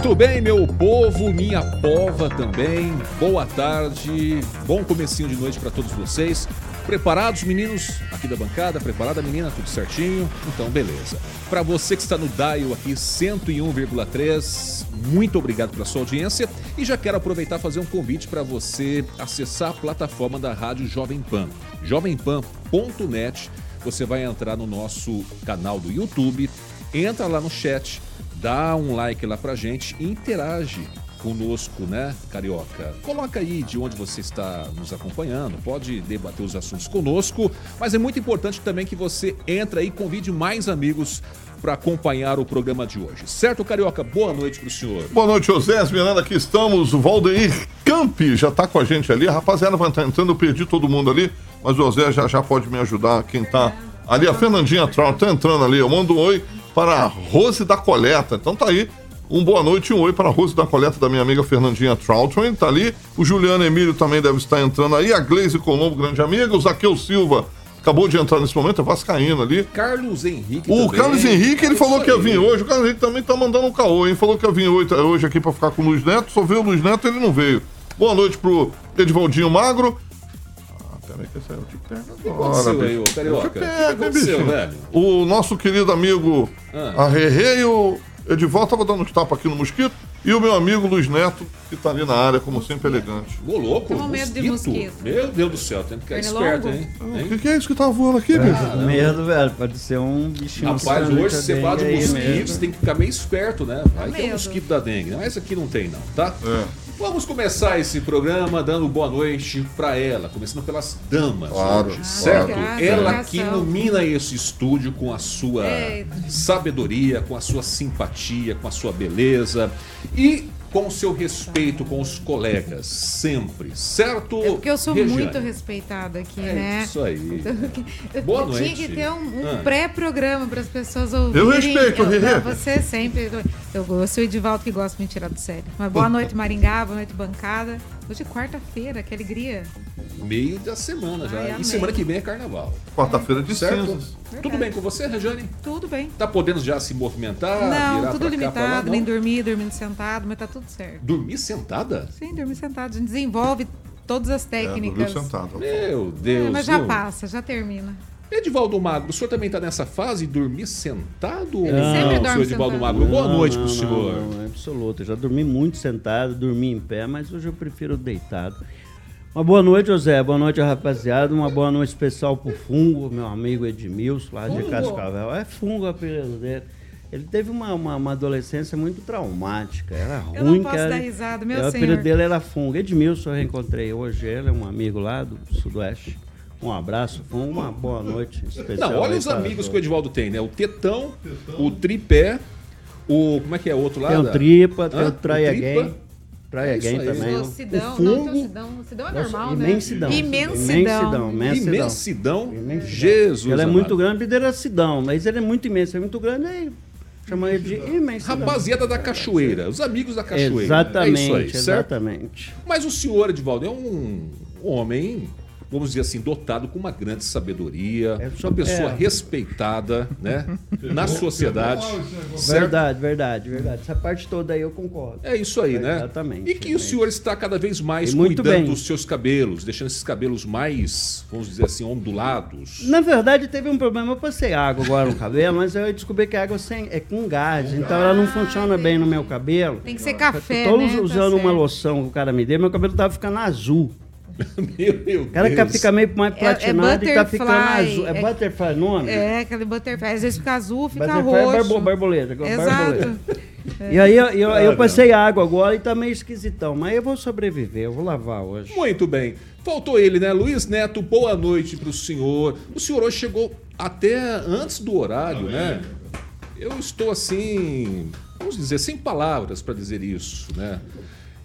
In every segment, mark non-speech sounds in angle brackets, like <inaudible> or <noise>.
Muito bem, meu povo, minha pova também. Boa tarde, bom comecinho de noite para todos vocês. Preparados, meninos, aqui da bancada? Preparada, menina? Tudo certinho? Então, beleza. Para você que está no Dial aqui 101,3, muito obrigado pela sua audiência e já quero aproveitar e fazer um convite para você acessar a plataforma da Rádio Jovem Pan, jovempan.net. Você vai entrar no nosso canal do YouTube, entra lá no chat dá um like lá pra gente e interage conosco, né, Carioca? Coloca aí de onde você está nos acompanhando, pode debater os assuntos conosco, mas é muito importante também que você entre aí e convide mais amigos para acompanhar o programa de hoje. Certo, Carioca? Boa noite para o senhor. Boa noite, José Miranda, aqui estamos. O Valdeir Campi já está com a gente ali. A rapaziada vai estar entrando, eu perdi todo mundo ali, mas o José já, já pode me ajudar. Quem está ali, a Fernandinha Trout está entrando ali. Eu mando um oi para a Rose da Coleta. Então tá aí. Um boa noite e um oi para a Rose da Coleta da minha amiga Fernandinha Troutman. Tá ali. O Juliano Emílio também deve estar entrando aí. A Gleise Colombo, grande amiga. O Zaqueu Silva acabou de entrar nesse momento, é Vascaíno ali. Carlos Henrique. O também. Carlos Henrique, ele é falou que ia vir hoje. O Carlos Henrique também tá mandando um caô, hein? Falou que ia vir hoje aqui para ficar com o Luiz Neto. Só veio o Luiz Neto ele não veio. Boa noite pro Edivaldinho Magro. Peraí que eu te pego agora. O aí, ô, Carioca? Pego, velho? O nosso querido amigo ah. a Rerê e o Edivaldo tava dando uns tapas aqui no mosquito. E o meu amigo Luiz Neto, que tá ali na área, como sempre, elegante. Ô, louco, Tô medo de mosquito. Meu Deus do céu, tem que ficar esperto, hein? O que, que, é isso que tá voando aqui, bicho? Ah, medo, velho. Pode ser um bichinho. Rapaz, hoje você fala de mosquitos, tem que ficar meio esperto, né? Vai ter um mosquito da dengue, mas aqui não tem, não, tá? É. Vamos começar esse programa dando boa noite para ela, começando pelas damas, claro, hoje, certo? Claro. Ela que ilumina esse estúdio com a sua sabedoria, com a sua simpatia, com a sua beleza e com o seu respeito com os colegas, sempre, certo? É porque eu sou Regiane? muito respeitada aqui, é né? Isso aí. Eu, Boa eu noite. Tinha que ter um, um ah. pré-programa para as pessoas ouvirem. Eu respeito, eu, Você sempre. Eu, eu sou o Edivaldo que gosta de me tirar do sério. Mas boa noite, Maringá, boa noite, bancada. Hoje é quarta-feira, que alegria. Meio da semana já. Ai, e semana que vem é carnaval. Quarta-feira de certo? Tudo bem com você, Rejane? Tudo bem. Tá podendo já se movimentar? Não, tudo limitado, lá, não? nem dormir, dormindo sentado, mas tá tudo certo. Dormir sentada? Sim, dormir sentado. A gente desenvolve todas as técnicas. É, sentado. Meu Deus. É, mas já passa, já termina. Edivaldo Magro, o senhor também está nessa fase de dormir sentado? Ele não, sempre dorme senhor Edivaldo sentado. Magro, boa noite para o senhor. Não, não, é absoluto. Eu já dormi muito sentado, dormi em pé, mas hoje eu prefiro deitado. Uma boa noite, José. Boa noite, rapaziada. Uma boa noite especial pro Fungo, meu amigo Edmilson, lá de Cascavel. É Fungo a apelido dele. Ele teve uma, uma, uma, adolescência muito traumática. Era ruim, eu não posso cara. dar risada, meu O apelido dele era Fungo. Edmilson eu reencontrei hoje. Ele é um amigo lá do Sudoeste. Um abraço, foi uma boa noite especial. Não, olha os amigos que o Edivaldo tem, né? O Tetão, Tetão, o Tripé, o. Como é que é o outro lá? Tem o Tripa, tem o Gang. Praia é Game também. O Sidão, o fungo. Não, Sidão. Sidão é normal, né? Imensidão. Imensidão. Imensidão. Imensidão. Jesus. Ele é muito grande, ele era Sidão, mas ele é muito imenso, é muito grande, aí chama ele de imensidão. Rapaziada da Cachoeira, os amigos da Cachoeira. Exatamente, é isso aí, exatamente. Certo? Mas o senhor, Edvaldo, é um homem vamos dizer assim, dotado com uma grande sabedoria, é, uma pessoa é. respeitada né, na sociedade. Verdade, verdade, verdade. Essa parte toda aí eu concordo. É isso aí, é, né? Exatamente. E que o senhor está cada vez mais cuidando bem. dos seus cabelos, deixando esses cabelos mais, vamos dizer assim, ondulados. Na verdade, teve um problema. Eu passei água agora no cabelo, mas eu descobri que a água sem, é com gás, então ela não funciona bem no meu cabelo. Tem que ser café. Estou né? usando tá uma loção que o cara me deu, meu cabelo estava ficando azul. <laughs> Meu, meu O cara Deus. que fica meio mais É- é platinado e tá ficando butterfly, azul. É, é- butterfly o nome? É, aquele butterfly. Às vezes fica azul, fica Butterfly é roxo. barbo- borboleta. igual borboleta. Exato. <laughs> E aí eu, eu, eu passei água agora e tá meio esquisitão. Mas eu vou sobreviver, eu vou lavar hoje. Muito bem. Faltou ele, né? Luiz Neto, boa noite pro senhor. O senhor hoje chegou até antes do horário, né? Eu estou assim, vamos dizer, sem palavras para dizer isso, né?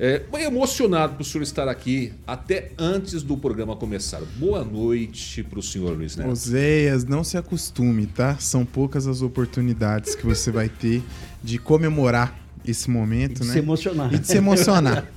É, emocionado pro senhor estar aqui até antes do programa começar. Boa noite pro senhor Luiz Neto. Oséias, não se acostume, tá? São poucas as oportunidades que você vai ter de comemorar esse momento, De né? se emocionar. E de se emocionar.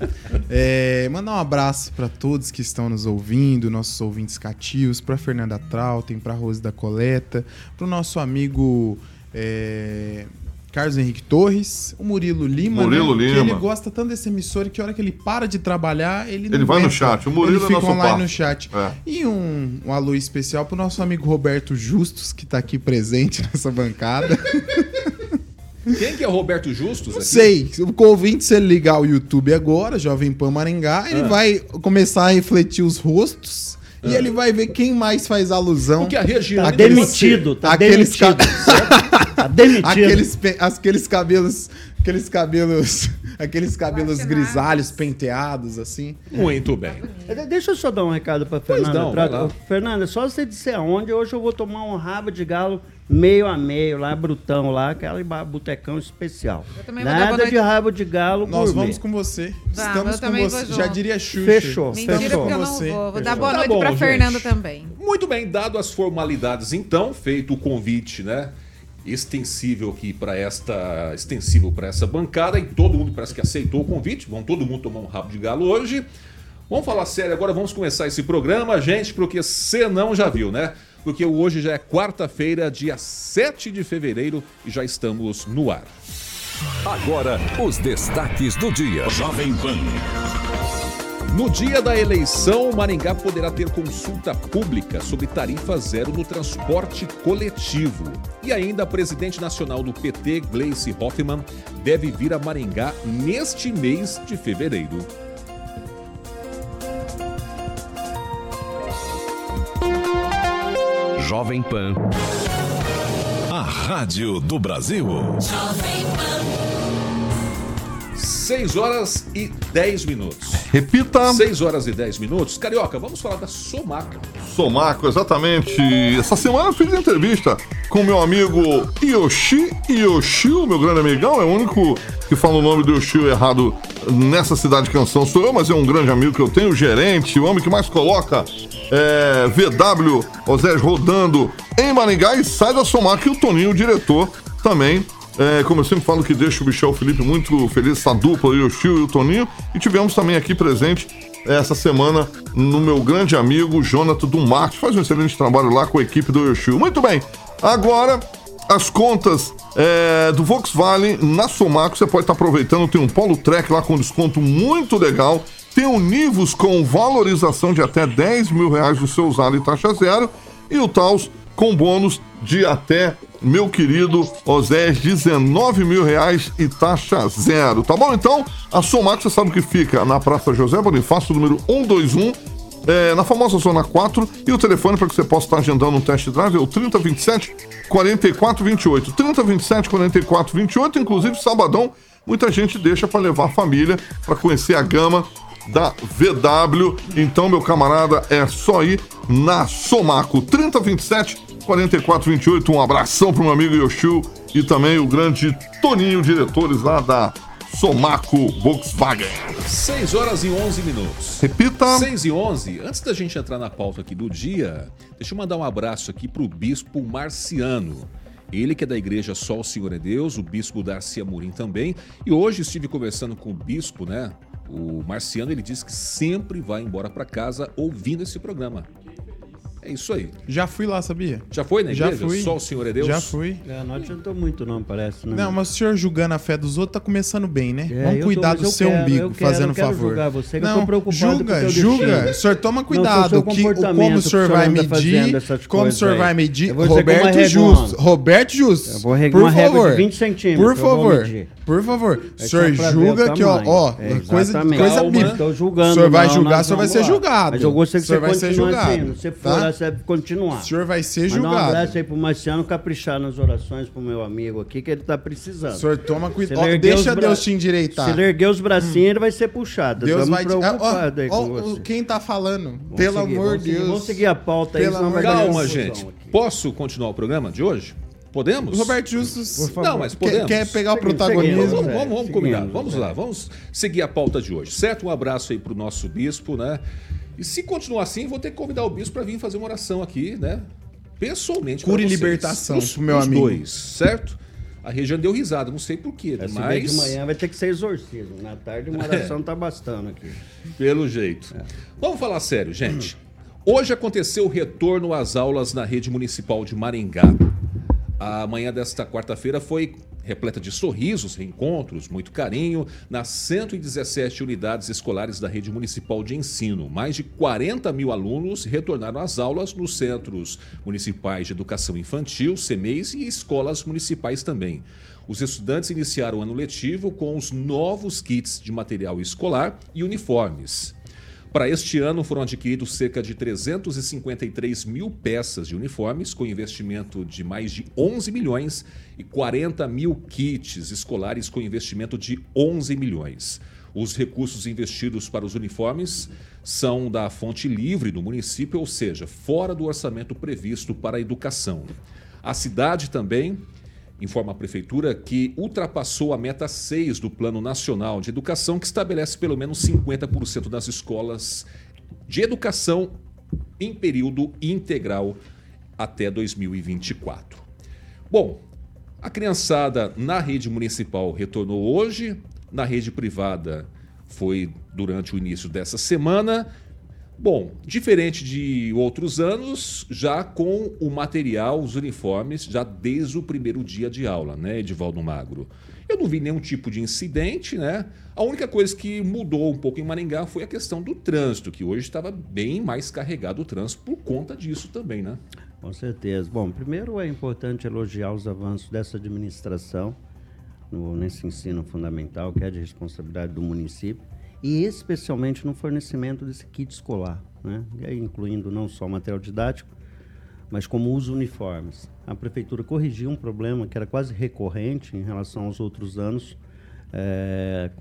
É, mandar um abraço para todos que estão nos ouvindo, nossos ouvintes cativos, para Fernanda Trautem, para Rose da Coleta, para o nosso amigo é, Carlos Henrique Torres, o Murilo Lima, Murilo né? que Lima. ele gosta tanto desse emissor que a hora que ele para de trabalhar, ele não Ele vai no aguenta. chat. O Murilo ele é fica nosso online par. no chat. É. E um, um alô especial pro nosso amigo Roberto Justus, que tá aqui presente <laughs> nessa bancada. Quem que é o Roberto Justus? Não aqui? sei, o ouvinte, se ele ligar o YouTube agora, Jovem Pan Maringá, ele Ah. vai começar a refletir os rostos e ele vai ver quem mais faz alusão. Porque a região Tá de demitido, tá Aqueles demitido. certo? <laughs> Tá demitido. Aqueles, aqueles cabelos. Aqueles cabelos. <laughs> Aqueles cabelos grisalhos, penteados, assim. Muito bem. De- Deixa eu só dar um recado pra Pois Fernanda. não, Tra- vai lá. Fernanda, só você disser aonde, hoje eu vou tomar um rabo de galo meio a meio, lá, brutão, lá, aquele botecão especial. Eu também vou dar boa Nada de rabo de galo Nós gourmet. vamos com você. Vamos, Estamos com você. Já diria Xuxa. Fechou, Mentira, fechou. eu não vou. Vou dar boa Tá noite bom, pra gente. Fernanda também. Muito bem, dado as formalidades, então, feito o convite, né? Extensível aqui para esta. extensível para essa bancada, e todo mundo parece que aceitou o convite. Vão todo mundo tomar um rabo de galo hoje. Vamos falar sério agora, vamos começar esse programa, gente, porque você não já viu, né? Porque hoje já é quarta-feira, dia 7 de fevereiro, e já estamos no ar. Agora, os destaques do dia. Jovem Pan. No dia da eleição, Maringá poderá ter consulta pública sobre tarifa zero no transporte coletivo. E ainda a presidente nacional do PT, Gleice Hoffmann, deve vir a Maringá neste mês de fevereiro. Jovem Pan. A Rádio do Brasil. 6 horas e 10 minutos. Repita. 6 horas e 10 minutos. Carioca, vamos falar da Somaca. Somaco, exatamente. Essa semana eu fiz entrevista com meu amigo Yoshi Yoshio, meu grande amigão. É o único que fala o nome do Yoshio errado nessa cidade canção sou eu, mas é um grande amigo que eu tenho, o gerente, o homem que mais coloca é, VW Osés rodando em Maringá e sai da Somaco e o Toninho, o diretor, também. É, como eu sempre falo que deixa o Michel Felipe muito feliz, essa dupla, o Yoshio e o Toninho. E tivemos também aqui presente essa semana no meu grande amigo Jonathan do Marcos. Faz um excelente trabalho lá com a equipe do Yoshio. Muito bem, agora as contas é, do Volkswagen na Somaco, você pode estar aproveitando. Tem um Polo Trek lá com desconto muito legal. Tem um Nivus com valorização de até 10 mil reais do seu usado e taxa zero. E o Taos com bônus de até, meu querido Osés, 19 mil reais e taxa zero. Tá bom? Então, a Somaco, você sabe que fica na Praça José Bonifácio, número 121 é, na famosa Zona 4. E o telefone para que você possa estar agendando um test drive é o 3027 4428. 3027 4428. Inclusive, sabadão, muita gente deixa para levar a família para conhecer a gama da VW. Então, meu camarada, é só ir na Somaco 3027 4428. Um abração para o meu amigo Yoshio e também o grande Toninho, diretores lá da Somaco Volkswagen. 6 horas e 11 minutos. Repita. 6 e 11. Antes da gente entrar na pauta aqui do dia, deixa eu mandar um abraço aqui pro bispo Marciano. Ele que é da igreja Só o Senhor é Deus, o bispo Darcy Amorim também. E hoje estive conversando com o bispo, né? O Marciano, ele disse que sempre vai embora para casa ouvindo esse programa. É isso aí. Já fui lá, sabia? Já foi na Já fui. Só o Senhor é Deus? Já fui. É, não adiantou muito, não, parece. Né? Não, mas o senhor julgando a fé dos outros tá começando bem, né? É, Vamos tô- cuidar mas do eu seu quero, umbigo, quero, fazendo eu quero favor. julgar você, que eu não, tô preocupado com o julga, teu julga. destino. O senhor toma Não, com o cuidado, que, o- como o senhor que o senhor vai medir, como o senhor aí. vai medir. Com Roberto. Justo, Roberto Justo, Eu vou regar por uma régua favor, de 20 centímetros, por favor, por favor, o senhor julga que, ó, ó, É, coisa, bíblica. O senhor vai não, julgar, o senhor vai ser julgado. Mas eu gostaria O que senhor você vai ser continue julgado, assim. Se você for você deve continuar. O senhor vai ser Mandar um julgado. abraço aí pro Marciano caprichar nas orações pro meu amigo aqui, que ele tá precisando. O senhor toma cuidado. Deixa bra- Deus te endireitar. Se ele erguer os bracinhos, ele vai ser puxado. Deus Estamos vai te... Ah, preocupados aí ó, com ó, você. quem tá falando? Vamos Pelo seguir, amor de seguir, Deus. Vamos seguir a pauta aí, Pelo senão vai dar Calma, gente. aqui. Posso continuar o programa de hoje? Podemos? Roberto Justus Não, mas quer, podemos. quer pegar o protagonismo. Vamos, seguimos. vamos, vamos combinar. Vamos é. lá, vamos seguir a pauta de hoje, certo? Um abraço aí pro nosso bispo, né? E se continuar assim, vou ter que convidar o bispo para vir fazer uma oração aqui, né? Pessoalmente. Cura e libertação pro meu pros amigo. dois, certo? A região deu risada, não sei porquê, É, bem mas de manhã vai ter que ser exorcismo. Na tarde uma <laughs> oração tá bastando aqui. pelo jeito. Vamos falar sério, gente. Hoje aconteceu o retorno às aulas na rede municipal de Maringá. A manhã desta quarta-feira foi repleta de sorrisos, reencontros, muito carinho nas 117 unidades escolares da rede municipal de ensino. Mais de 40 mil alunos retornaram às aulas nos centros municipais de educação infantil, CEMEIs e escolas municipais também. Os estudantes iniciaram o ano letivo com os novos kits de material escolar e uniformes. Para este ano foram adquiridos cerca de 353 mil peças de uniformes, com investimento de mais de 11 milhões, e 40 mil kits escolares com investimento de 11 milhões. Os recursos investidos para os uniformes são da fonte livre do município, ou seja, fora do orçamento previsto para a educação. A cidade também informa a Prefeitura que ultrapassou a meta 6 do Plano Nacional de Educação, que estabelece pelo menos 50% das escolas de educação em período integral até 2024. Bom, a criançada na rede municipal retornou hoje, na rede privada foi durante o início dessa semana. Bom, diferente de outros anos, já com o material, os uniformes, já desde o primeiro dia de aula, né, Edivaldo Magro? Eu não vi nenhum tipo de incidente, né? A única coisa que mudou um pouco em Maringá foi a questão do trânsito, que hoje estava bem mais carregado o trânsito por conta disso também, né? Com certeza. Bom, primeiro é importante elogiar os avanços dessa administração no, nesse ensino fundamental, que é de responsabilidade do município, e especialmente no fornecimento desse kit escolar, né? Incluindo não só material didático, mas como os uniformes. A prefeitura corrigiu um problema que era quase recorrente em relação aos outros anos. É,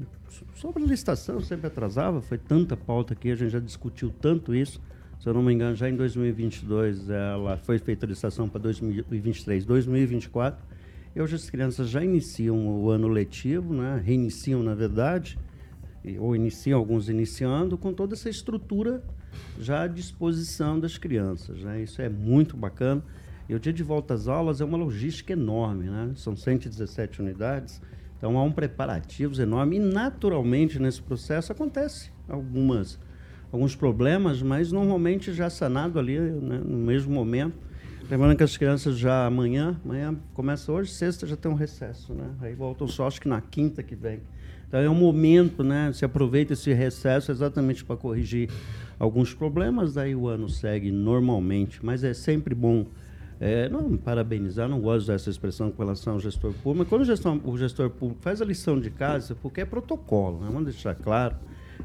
sobre a licitação, sempre atrasava, foi tanta pauta aqui, a gente já discutiu tanto isso. Se eu não me engano, já em 2022 ela foi feita a licitação para 2023, 2024. E hoje as crianças já iniciam o ano letivo, né? reiniciam na verdade, ou iniciam alguns iniciando, com toda essa estrutura já à disposição das crianças. Né? Isso é muito bacana. E o dia de volta às aulas é uma logística enorme, né? são 117 unidades, então há um preparativos enorme e naturalmente nesse processo acontece algumas alguns problemas, mas normalmente já sanado ali né, no mesmo momento. Lembrando que as crianças já amanhã, amanhã começa hoje, sexta já tem um recesso, né? Aí voltam só acho que na quinta que vem. Então é um momento, né? Se aproveita esse recesso exatamente para corrigir alguns problemas, daí o ano segue normalmente. Mas é sempre bom é, não parabenizar, não gosto dessa expressão com relação ao gestor público, mas quando o gestor, o gestor público faz a lição de casa, porque é protocolo, né? vamos deixar claro,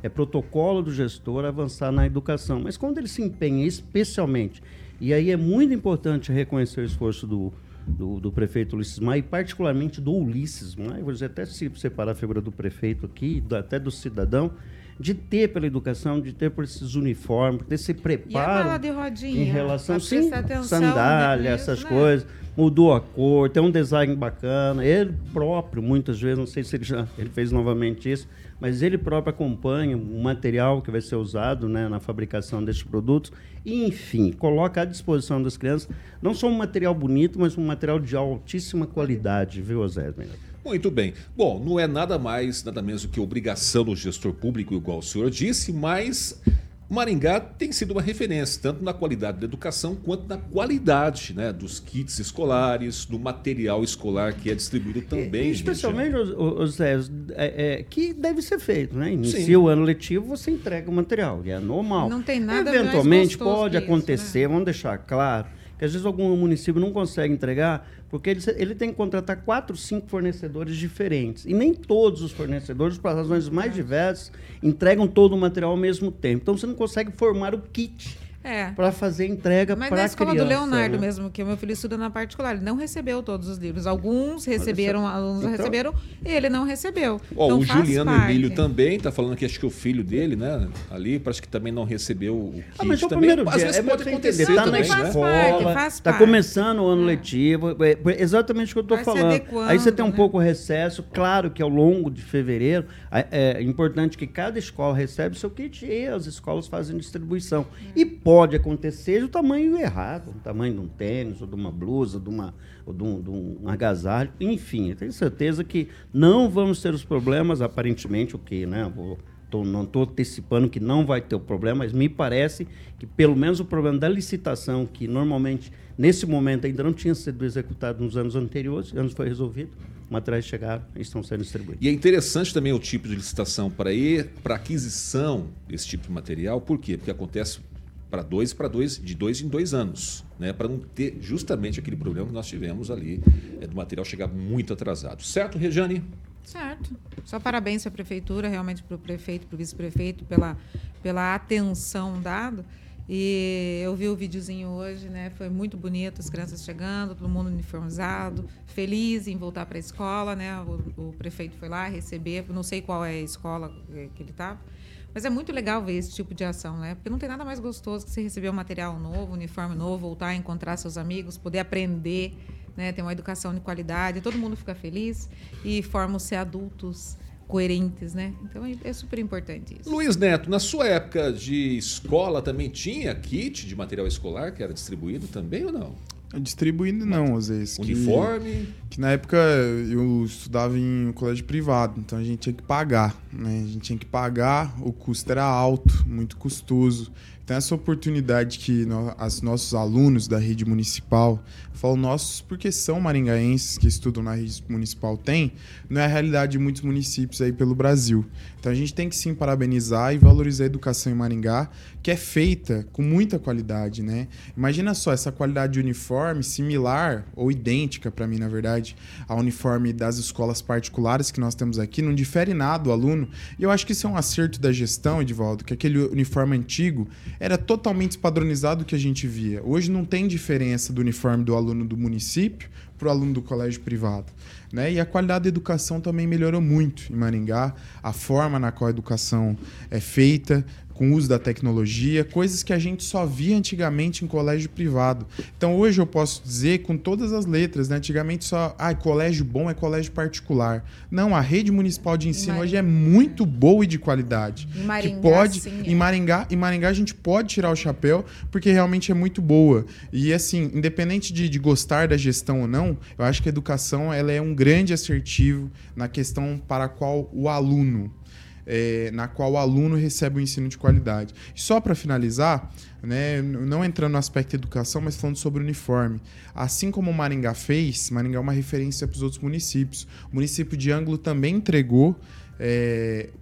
é protocolo do gestor avançar na educação. Mas quando ele se empenha especialmente, e aí é muito importante reconhecer o esforço do, do, do prefeito Ulisses Maia, e particularmente do Ulisses Maia, vou dizer até se separar a figura do prefeito aqui, do- até do cidadão, de ter pela educação, de ter por esses uniformes, desse E a preparo bala de rodinha? em relação sim, atenção sandália, essas né? coisas, mudou a cor, tem um design bacana. Ele próprio, muitas vezes, não sei se ele já ele fez novamente isso, mas ele próprio acompanha o material que vai ser usado né, na fabricação desses produtos. E, enfim, coloca à disposição das crianças não só um material bonito, mas um material de altíssima qualidade, viu, Zé? Muito bem. Bom, não é nada mais, nada menos do que obrigação do gestor público, igual o senhor disse, mas Maringá tem sido uma referência, tanto na qualidade da educação quanto na qualidade né, dos kits escolares, do material escolar que é distribuído também. E, especialmente, os, os, é, é, que deve ser feito, né? Inicia Sim. o ano letivo, você entrega o material, é normal. Não tem nada Eventualmente pode isso, acontecer, né? vamos deixar claro, que às vezes algum município não consegue entregar, porque ele, ele tem que contratar quatro, cinco fornecedores diferentes. E nem todos os fornecedores, por razões mais diversas, entregam todo o material ao mesmo tempo. Então você não consegue formar o kit É. para fazer entrega Mas para na a escola criança. do Leonardo né? mesmo, que o meu filho estuda na particular, ele não recebeu todos os livros. Alguns receberam, alunos Então- receberam, ele não recebeu. Ó, então o Juliano parte. Emílio também tá falando que acho que o filho dele, né, ali, parece que também não recebeu o kit Ah, mas é o também. primeiro Às dia. vezes é pode acontecer tá também, na né? escola, tá parte. começando o ano letivo, é, é exatamente o que eu se falando. adequando, Aí você tem um né? pouco recesso, claro que ao longo de fevereiro é, é importante que cada escola recebe seu kit e as escolas fazem distribuição. E pode acontecer o tamanho errado, o tamanho de um tênis, ou de uma blusa, de, uma, ou de, um, de um agasalho, enfim, eu tenho certeza que não vamos ter os problemas, aparentemente, o que, né? Vou, Tô- não estou antecipando que não vai ter o problema, mas me parece que pelo menos o problema da licitação, que normalmente nesse momento ainda não tinha sido executado nos anos anteriores, anos foi resolvido, materiais chegaram e estão sendo distribuídos. E é interessante também o tipo de licitação para ir para aquisição desse tipo de material, por quê? Porque acontece para dois para dois de dois em dois anos, né? Para não ter justamente aquele problema que nós tivemos ali é, do material chegar muito atrasado, certo, Rejane? Certo. Só parabéns para a prefeitura, realmente para o prefeito, para o vice-prefeito, pela, pela atenção dada. E eu vi o videozinho hoje, né? Foi muito bonito, as crianças chegando, todo mundo uniformizado, feliz em voltar para a escola, né? O, o prefeito foi lá receber, não sei qual é a escola eh, que ele estava. Mas é muito legal ver esse tipo de ação, né? Porque não tem nada mais gostoso que você receber um material novo, um uniforme novo, voltar a encontrar seus amigos, poder aprender, né? Ter uma educação de qualidade, todo mundo fica feliz e formam ser adultos coerentes, né? Então é, é super importante isso. Luiz Neto, na sua época de escola também tinha kit de material escolar que era distribuído também ou não? Distribuindo não, às vezes. que- Uniforme? Que na época eu estudava em um colégio privado, então a gente tinha que pagar, né? A gente tinha que pagar, o custo era alto, muito custoso. Então essa oportunidade que no, as nossos alunos da rede municipal, falo nossos porque são maringaenses que estudam na rede municipal têm, não é a realidade de muitos municípios aí pelo Brasil. Então a gente tem que sim parabenizar e valorizar a educação em Maringá, que é feita com muita qualidade, né? Imagina só essa qualidade de uniforme similar ou idêntica para mim, na verdade, ao uniforme das escolas particulares que nós temos aqui, não difere nada do aluno. E eu acho que isso é um acerto da gestão, Edivaldo, que aquele uniforme antigo era totalmente padronizado do que a gente via. Hoje não tem diferença do uniforme do aluno do município para o aluno do colégio privado. Né? E a qualidade da educação também melhorou muito em Maringá, a forma na qual a educação é feita, com o uso da tecnologia, coisas que a gente só via antigamente em colégio privado. Então hoje eu posso dizer com todas as letras, né? antigamente só, ah, colégio bom é colégio particular. Não, a rede municipal de ensino Maringá. hoje é muito boa e de qualidade. Em Maringá, que pode, sim, em é. Maringá, em Maringá a gente pode tirar o chapéu porque realmente é muito boa. E assim, independente de, de gostar da gestão ou não, eu acho que a educação ela é um grande assertivo na questão para a qual o aluno é, na qual o aluno recebe o ensino de qualidade. E só para finalizar, né, não entrando no aspecto educação, mas falando sobre uniforme. Assim como Maringá fez, Maringá é uma referência para os outros municípios. O município de Ângulo também entregou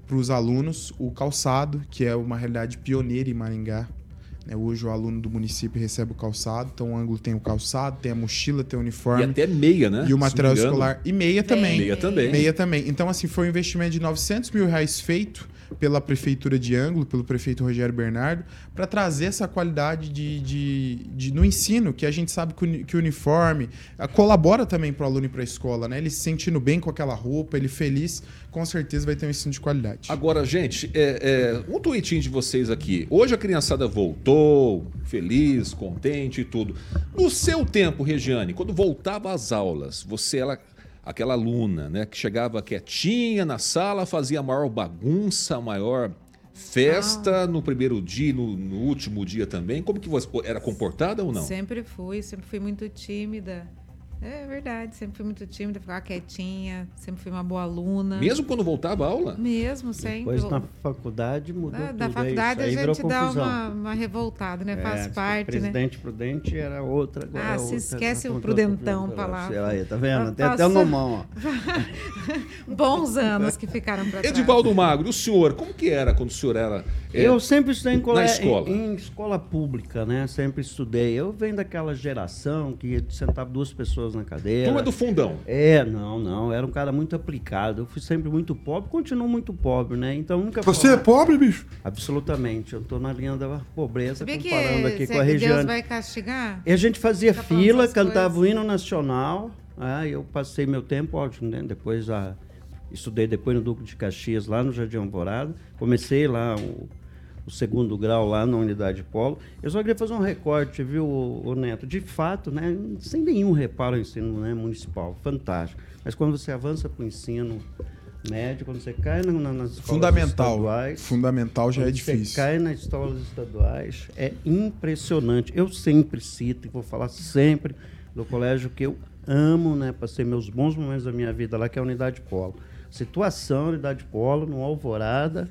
para os alunos o calçado, que é uma realidade pioneira em Maringá. Né? Hoje o aluno do município recebe o calçado, então o ângulo tem o calçado, tem a mochila, tem o E uniforme até meia, né? e o material escolar. E meia também. Meia também. Meia também. Então, assim, foi um investimento de 900 mil reais feito pela Prefeitura de Ângulo, pelo prefeito Rogério Bernardo, para trazer essa qualidade de, de, de- no ensino, que a gente sabe que o, uni- que o uniforme ah, colabora também para o aluno ir para a escola, né? Ele se sentindo bem com aquela roupa, ele feliz, com certeza vai ter um ensino de qualidade. Agora, gente, é, é, um tweetinho de vocês aqui. Hoje a criançada voltou, feliz, contente e tudo. No seu tempo, Regiane, quando voltava às aulas, você era aquela aluna, né, que chegava quietinha na sala, fazia a maior bagunça, a maior festa no primeiro dia, no, no último dia também. Como que você era comportada ou não? Sempre fui, sempre fui muito tímida. É verdade, sempre fui muito tímida, ficava quietinha, sempre fui uma boa aluna. Mesmo quando voltava a aula? Mesmo, sempre. Depois na faculdade mudou Da, tudo. da faculdade. Aí a gente dá uma, uma revoltada, né? É, Faz parte, né? Presidente Prudente era outra. agora Ah, se outra, esquece o Prudentão lá. Sei lá, aí, tá vendo? Tem até o nomão, ó. <laughs> Bons anos que ficaram pra trás. Edivaldo Magro, o senhor, como que era quando o senhor era. é, Eu sempre estudei em, cole... na escola. Em, em escola pública, né? Sempre estudei. Eu venho daquela geração que sentava duas pessoas na cadeira. Turma do fundão. É, não, não. Era um cara muito aplicado. Eu fui sempre muito pobre, continuo muito pobre, né? Então nunca. Você é pobre, bicho? Absolutamente. Eu tô na linha da pobreza Sabia que, comparando aqui com a é que região. Deus vai castigar? E a gente fazia Fica falando fila, cantava coisas. o hino nacional. Ah, eu passei meu tempo, ótimo, né? Depois a, estudei depois no Duque de Caxias, lá no Jardim Alvorada. Comecei lá o, o segundo grau lá na unidade polo. Eu só queria fazer um recorte, viu, o, Neto? De fato, né? Sem nenhum reparo ao ensino né, municipal, fantástico. Mas quando você avança para o ensino médio, quando você cai na, na, nas escolas Fundamental. estaduais, Fundamental já é quando difícil. Você cai nas escolas estaduais, é impressionante. Eu sempre cito e vou falar sempre do colégio que eu amo, né? Passei meus bons momentos da minha vida lá, que é a Unidade Polo. Situação, Unidade Polo, no Alvorada,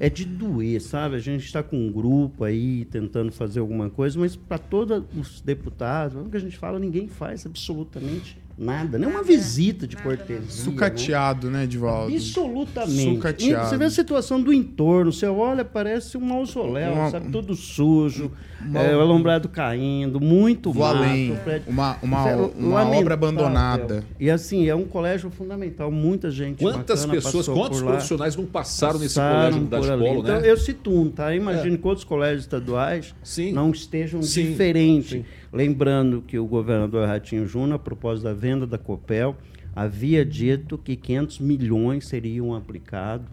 é de doer, sabe? A gente está com um grupo aí tentando fazer alguma coisa, mas para todos os deputados, o que a gente fala, ninguém faz absolutamente nada. Nem uma visita de cortesia. né? Sucateado, né, Edivaldo? Absolutamente. Sucateado. Você vê a situação do entorno, você olha, parece um mausoléu, Uma- sabe? Todo sujo, é, o alombrado caindo, muito Vou mato, além. prédio- Uma, uma, é uma obra abandonada. E assim, é um colégio fundamental, muita gente Quantas pessoas, quantos lá. profissionais não passaram nesse Passaram colégio Unidade por ali. Polo, Então, né? eu cito um, tá? Imagino que outros colégios estaduais Sim. não estejam Sim, diferentes. sim. Lembrando que o governador Ratinho Júnior, a propósito da venda da Copel, havia dito que 500 milhões seriam aplicados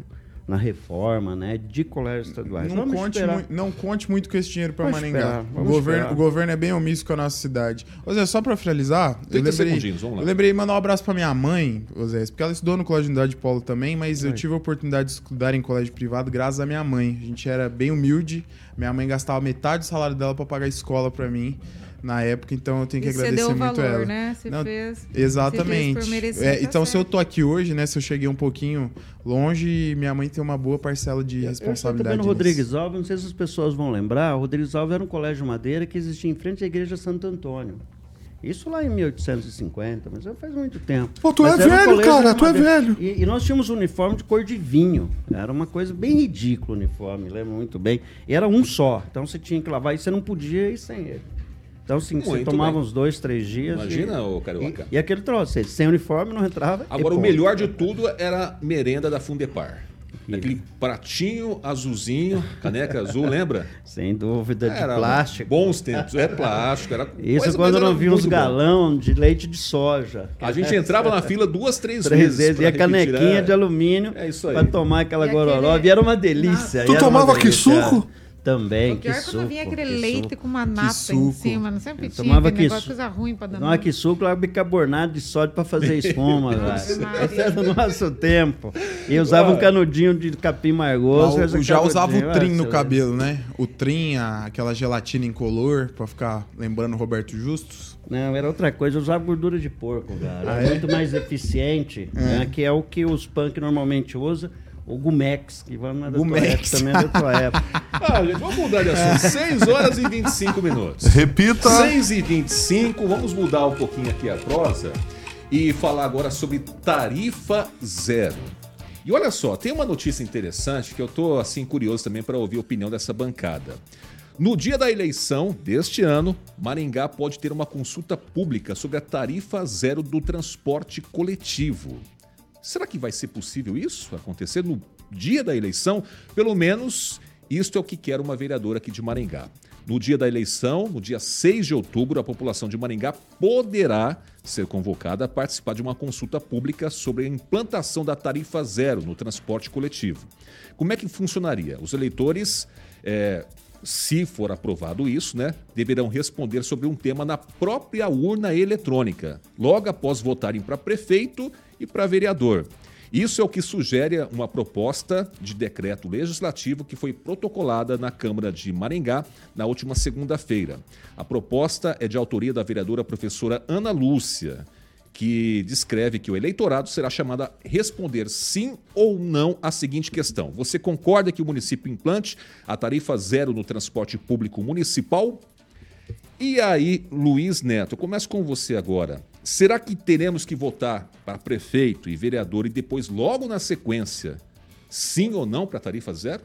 na reforma né, de colégios estaduais. Não Vamos conte, mui- não conte muito com esse dinheiro para Maringá. o, governo, esperar. o governo é bem omisso com a nossa cidade. Ô Zé, só para finalizar, eu 30 lembrei, eu lembrei de mandar um abraço para minha mãe, ô Zé, porque ela estudou no Colégio de Unidade Polo também, mas eu tive a oportunidade de estudar em colégio privado graças à minha mãe. A gente era bem humilde, minha mãe gastava metade do salário dela para pagar a escola para mim. Na época, então eu tenho que E você agradecer deu o muito valor, ela. né? Você Não, fez. Exatamente. Você fez por merecer, É, tá então, se eu certo. tô aqui hoje, né? Se eu cheguei um pouquinho longe, minha mãe tem uma boa parcela de Eu responsabilidade. também no. Rodrigues Alves, não sei se as pessoas vão lembrar, o Rodrigues Alves era um colégio de madeira que existia em frente à igreja Santo Antônio. Isso lá em 1850, mas já faz muito tempo. Pô, tu Mas é um velho, cara, tu é velho. E, e nós tínhamos um uniforme de cor de vinho. Era uma coisa bem ridícula o uniforme, lembro muito bem. E era um só, então você tinha que lavar e você não podia ir sem ele. Então, assim, você Muito tomava bem. uns dois, três dias. Imagina, e, ô Carioca. E, e aquele troço, você sem uniforme não entrava. Agora, o melhor de tudo era a merenda da Fundepar. Aquele pratinho azulzinho, caneca azul, <laughs> lembra? Sem dúvida, de Era plástico. Bons tempos. É plástico, era <laughs> Isso coisa, quando não vi uns bom. galão de leite de soja. A gente entrava na fila duas, três, Três vezes. vezes. E a canequinha repetir, é. de alumínio É pra tomar aquela E gororó. aquele- E era uma delícia. Tu tomava que suco? Também, O pior que é quando suco. vinha aquele que leite suco. com uma nata em cima. Não sempre Eu tinha tomava aquele que negócio, su- coisa ruim pra dar Não, que suco era bicarbonato de sódio pra fazer <laughs> espuma, velho. Era do nosso tempo. E usava um canudinho de capim margoso. Já usava o trim no cabelo, né? O trim, aquela gelatina incolor, pra ficar lembrando o Roberto Justus. Não, era outra coisa. Eu usava gordura de porco, cara. Ah, é é? muito mais eficiente, né? Que é o que os punk normalmente usam. O Gumex, que vai na da tua Gumex. época, também é da tua época. <laughs> Ah, gente, vamos mudar de assunto. 6 horas e 25 minutos. Repita. 6 e 25, vamos mudar um pouquinho aqui a prosa e falar agora sobre tarifa zero. E olha só, tem uma notícia interessante que eu tô assim curioso também para ouvir a opinião dessa bancada. No dia da eleição deste ano, Maringá pode ter uma consulta pública sobre a tarifa zero do transporte coletivo. Será que vai ser possível isso acontecer no dia da eleição? Pelo menos isto é o que quer uma vereadora aqui de Maringá. No dia da eleição, no dia 6 de outubro, a população de Maringá poderá ser convocada a participar de uma consulta pública sobre a implantação da tarifa zero no transporte coletivo. Como é que funcionaria? Os eleitores, eh, se for aprovado isso, né, deverão responder sobre um tema na própria urna eletrônica, logo após votarem para prefeito e para vereador. Isso é o que sugere uma proposta de decreto legislativo que foi protocolada na Câmara de Maringá na última segunda-feira. A proposta é de autoria da vereadora professora Ana Lúcia, que descreve que o eleitorado será chamado a responder sim ou não à seguinte questão: Você concorda que o município implante a tarifa zero no transporte público municipal? E aí, Luiz Neto, eu começo com você agora. Será que teremos que votar para prefeito e vereador e depois, logo na sequência, sim ou não para tarifa zero?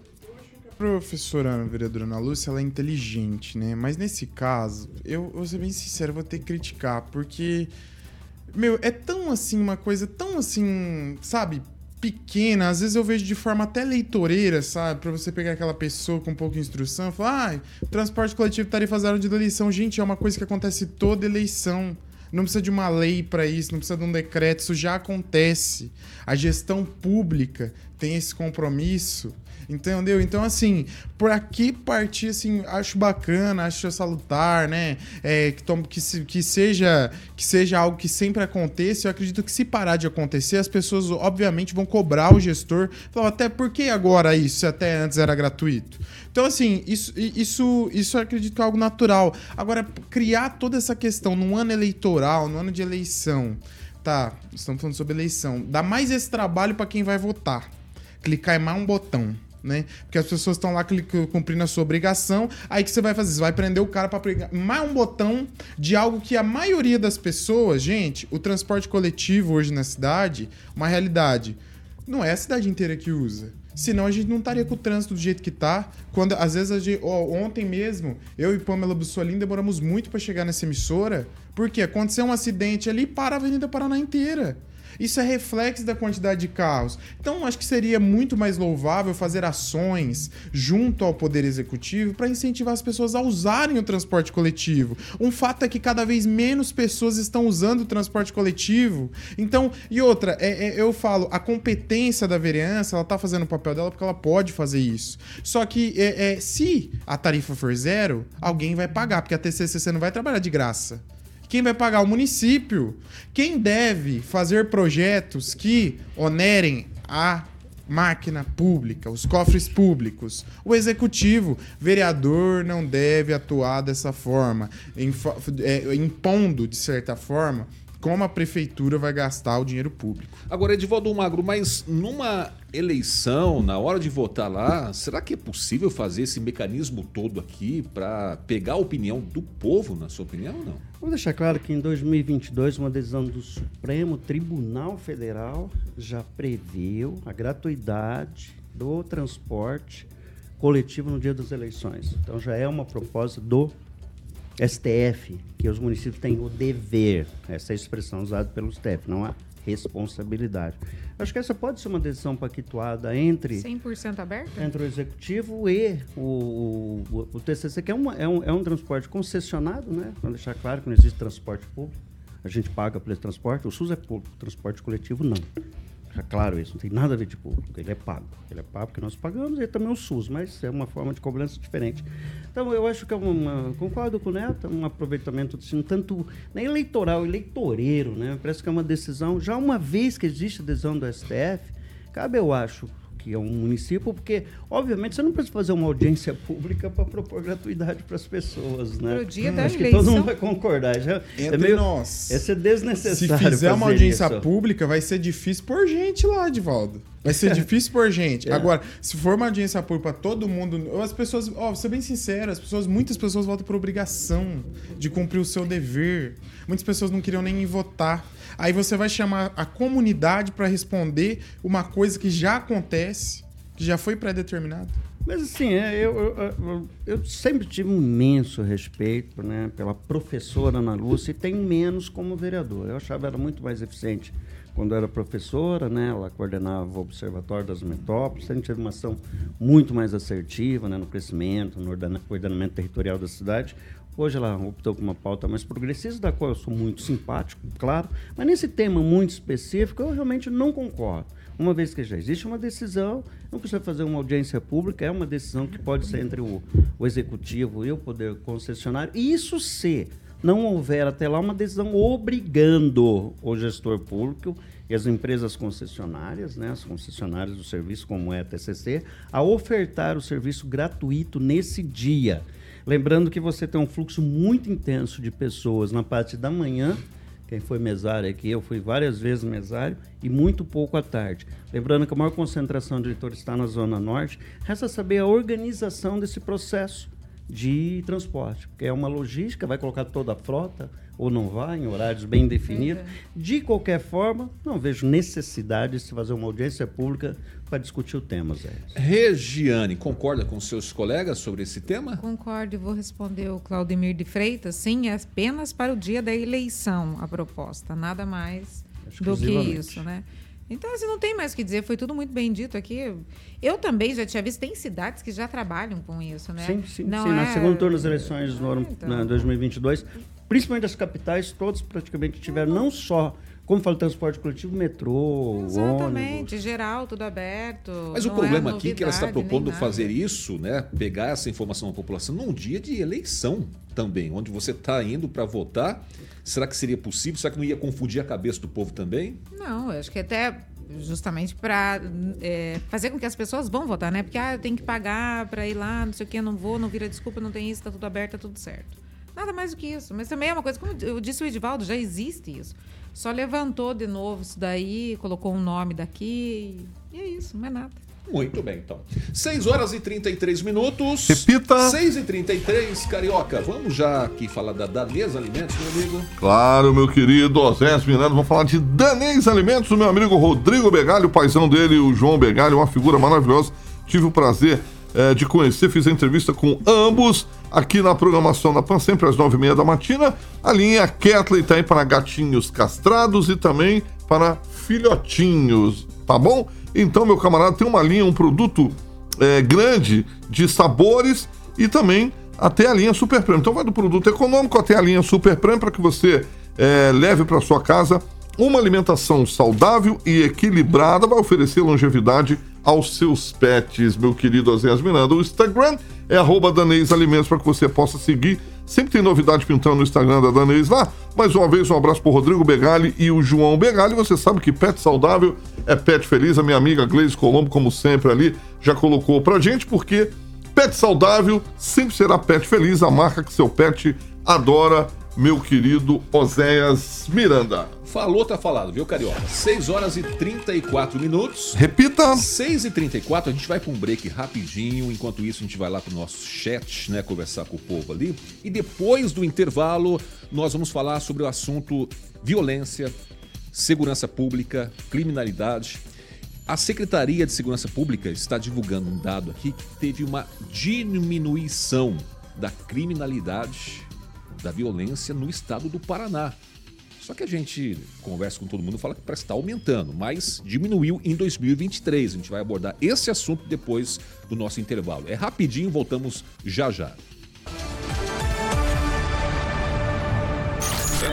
A professora a vereadora Ana Lúcia, ela é inteligente, né? Mas nesse caso, eu vou ser bem sincero, vou ter que criticar, porque, meu, é tão assim, uma coisa tão assim, sabe, pequena, às vezes eu vejo de forma até leitoreira, sabe? Pra você pegar aquela pessoa com pouca instrução e falar, ah, transporte coletivo tarifa zero de eleição. Gente, é uma coisa que acontece toda eleição. Não precisa de uma lei para isso, não precisa de um decreto, isso já acontece. A gestão pública tem esse compromisso Entendeu? Então, assim, por aqui partir, assim, acho bacana, acho salutar, né? É, que, que, se, que, seja, que seja algo que sempre aconteça. Eu acredito que se parar de acontecer, as pessoas, obviamente, vão cobrar o gestor. Falar, até por que agora isso? Até antes era gratuito. Então, assim, isso, isso, isso eu acredito que é algo natural. Agora, criar toda essa questão num ano eleitoral, no ano de eleição, tá? Estamos falando sobre eleição. Dá mais esse trabalho para quem vai votar. Clicar em mais um botão né? Porque as pessoas estão lá cumprindo a sua obrigação. Aí que você vai fazer? Você vai prender o cara para pregar mais um botão de algo que a maioria das pessoas, gente, o transporte coletivo hoje na cidade, uma realidade. Não é a cidade inteira que usa. Senão a gente não estaria com o trânsito do jeito que tá. Quando às vezes gente, ó, ontem mesmo, eu e Pamela Bussolini demoramos muito para chegar nessa emissora, porque aconteceu um acidente ali para a Avenida Paraná inteira. Isso é reflexo da quantidade de carros. Então, acho que seria muito mais louvável fazer ações junto ao Poder Executivo para incentivar as pessoas a usarem o transporte coletivo. Um fato é que cada vez menos pessoas estão usando o transporte coletivo. Então, e outra, é, é, eu falo, a competência da vereança, ela está fazendo o papel dela porque ela pode fazer isso. Só que é, é, se a tarifa for zero, alguém vai pagar, porque a TCCC não vai trabalhar de graça. Quem vai pagar? O município. Quem deve fazer projetos que onerem a máquina pública, os cofres públicos. O executivo, vereador, não deve atuar dessa forma, é, impondo, de certa forma, como a prefeitura vai gastar o dinheiro público. Agora, Edivaldo Magro, mas numa eleição, na hora de votar lá, será que é possível fazer esse mecanismo todo aqui para pegar a opinião do povo, na sua opinião ou não? Vou deixar claro que em 2022 uma decisão do Supremo Tribunal Federal já previu a gratuidade do transporte coletivo no dia das eleições. Então já é uma proposta do STF, que os municípios têm o dever, essa é a expressão usada pelo STF, não a responsabilidade. Acho que essa pode ser uma decisão pactuada entre 100% aberta entre o executivo e o, o, o TCC, que é, uma, é, um, é um transporte concessionado, né? Para deixar claro que não existe transporte público. A gente paga pelo transporte, o SUS é público, transporte coletivo não. Fica claro isso, não tem nada a ver de público, ele é pago. Ele é pago porque nós pagamos e também o SUS, mas é uma forma de cobrança diferente. Então eu acho que é uma. Concordo com o Neto, é um aproveitamento assim, tanto nem eleitoral, eleitoreiro, né? Parece que é uma decisão, já uma vez que existe a decisão do STF, cabe, eu acho, que é um município, porque, obviamente, você não precisa fazer uma audiência pública para propor gratuidade para as pessoas, né? Pro dia hum, da Acho eleição. que todo mundo vai concordar. Já Entre é meio, nós. Esse é desnecessário. Se fizer uma audiência isso. pública, vai ser difícil por gente lá, Edivaldo. Vai ser difícil por gente. É. Agora, se for uma audiência pública para todo mundo, as pessoas, ó, vou ser bem sincero, as pessoas, muitas pessoas votam por obrigação de cumprir o seu dever. Muitas pessoas não queriam nem votar. Aí você vai chamar a comunidade para responder uma coisa que já acontece, que já foi pré-determinado. Mas assim, é, eu, eu, eu, sempre tive um imenso respeito né, pela professora Ana Lúcia e tenho menos como vereadora. Eu achava ela muito mais eficiente quando era professora, né, ela coordenava o Observatório das Metrópoles, sempre teve uma ação muito mais assertiva né, no crescimento, no ordenamento territorial da cidade. Hoje ela optou por uma pauta mais progressista, da qual eu sou muito simpático, claro, mas nesse tema muito específico eu realmente não concordo. Uma vez que já existe uma decisão, não precisa fazer uma audiência pública, é uma decisão que pode ser entre o, o executivo e o poder concessionário. E isso se não houver até lá uma decisão obrigando o gestor público e as empresas concessionárias, né, as concessionárias do serviço, como é a TCC, a ofertar o serviço gratuito nesse dia. Lembrando que você tem um fluxo muito intenso de pessoas na parte da manhã. Quem foi mesário aqui, eu fui várias vezes mesário e muito pouco à tarde. Lembrando que a maior concentração de eleitores está na Zona Norte. Resta saber a organização desse processo de transporte, porque é uma logística, vai colocar toda a frota ou não vai, em horários bem definidos. De qualquer forma, não vejo necessidade de se fazer uma audiência pública para discutir o tema, Zé. Regiane, concorda com seus colegas sobre esse tema? Concordo e vou responder o Claudemir de Freitas. Sim, é apenas para o dia da eleição a proposta, nada mais do que isso, né? Então, assim, não tem mais o que dizer, foi tudo muito bem dito aqui. Eu também já tinha visto, tem cidades que já trabalham com isso, né? Sim, sim, Não sim. Na é- segunda turno das eleições no ano então. na 2022, principalmente das capitais, todos praticamente tiveram não só, como fala transporte coletivo, metrô, Exatamente, ônibus. geral, tudo aberto. Mas o não problema é aqui é que ela está propondo fazer isso, né? Pegar essa informação da população num dia de eleição também, onde você está indo para votar. Será que seria possível? Será que não ia confundir a cabeça do povo também? Não, acho que até justamente para fazer com que as pessoas vão votar, né? Porque ah, eu tenho que pagar para ir lá, não sei o que, não vou, não vira desculpa, não tem isso, tá tudo aberto, tá tudo certo. Nada mais do que isso. Mas também é uma coisa, como eu disse o Edivaldo, já existe isso. Só levantou de novo isso daí, colocou um nome daqui e é isso, não é nada. Muito bem, então. 6 horas e 33 minutos. Repita. 6 e 33, Carioca. Vamos já aqui falar da Danesa Alimentos, meu amigo. Claro, meu querido Osés Miranda, vamos falar de Danês Alimentos, o meu amigo Rodrigo Begalho, o paizão dele, o João Begalho, uma figura maravilhosa. Tive o prazer eh, de conhecer, fiz a entrevista com ambos aqui na programação da PAN, sempre às nove e meia da matina. A linha Ketley tá aí para gatinhos castrados e também para filhotinhos, tá bom? Então, meu camarada, tem uma linha, um produto eh, grande de sabores e também até a linha Super Prêmio. Então vai do produto econômico até a linha Super Prêmio para que você eh, leve para sua casa uma alimentação saudável e equilibrada, vai oferecer longevidade aos seus pets, meu querido Oséias Miranda. O Instagram é arroba Danês Alimentos para que você possa seguir. Sempre tem novidade pintando no Instagram da Danês lá. Mais uma vez, um abraço para Rodrigo Begali e o João Begali. Você sabe que pet saudável é pet feliz. A minha amiga Gleise Colombo, como sempre ali, já colocou pra gente, porque Pet saudável sempre será pet feliz, a marca que seu pet adora, meu querido Oséias Miranda. Falou, tá falado, viu, Carioca? 6 horas e 34 minutos. Repita. 6 e 34 a gente vai para um break rapidinho. Enquanto isso, a gente vai lá pro nosso chat, né? Conversar com o povo ali. E depois do intervalo, nós vamos falar sobre o assunto violência, segurança pública, criminalidade. A Secretaria de Segurança Pública está divulgando um dado aqui que teve uma diminuição da criminalidade, da violência no estado do Paraná. Só que a gente conversa com todo mundo e fala que parece estar aumentando, mas diminuiu em 2023. A gente vai abordar esse assunto depois do nosso intervalo. É rapidinho, voltamos já já.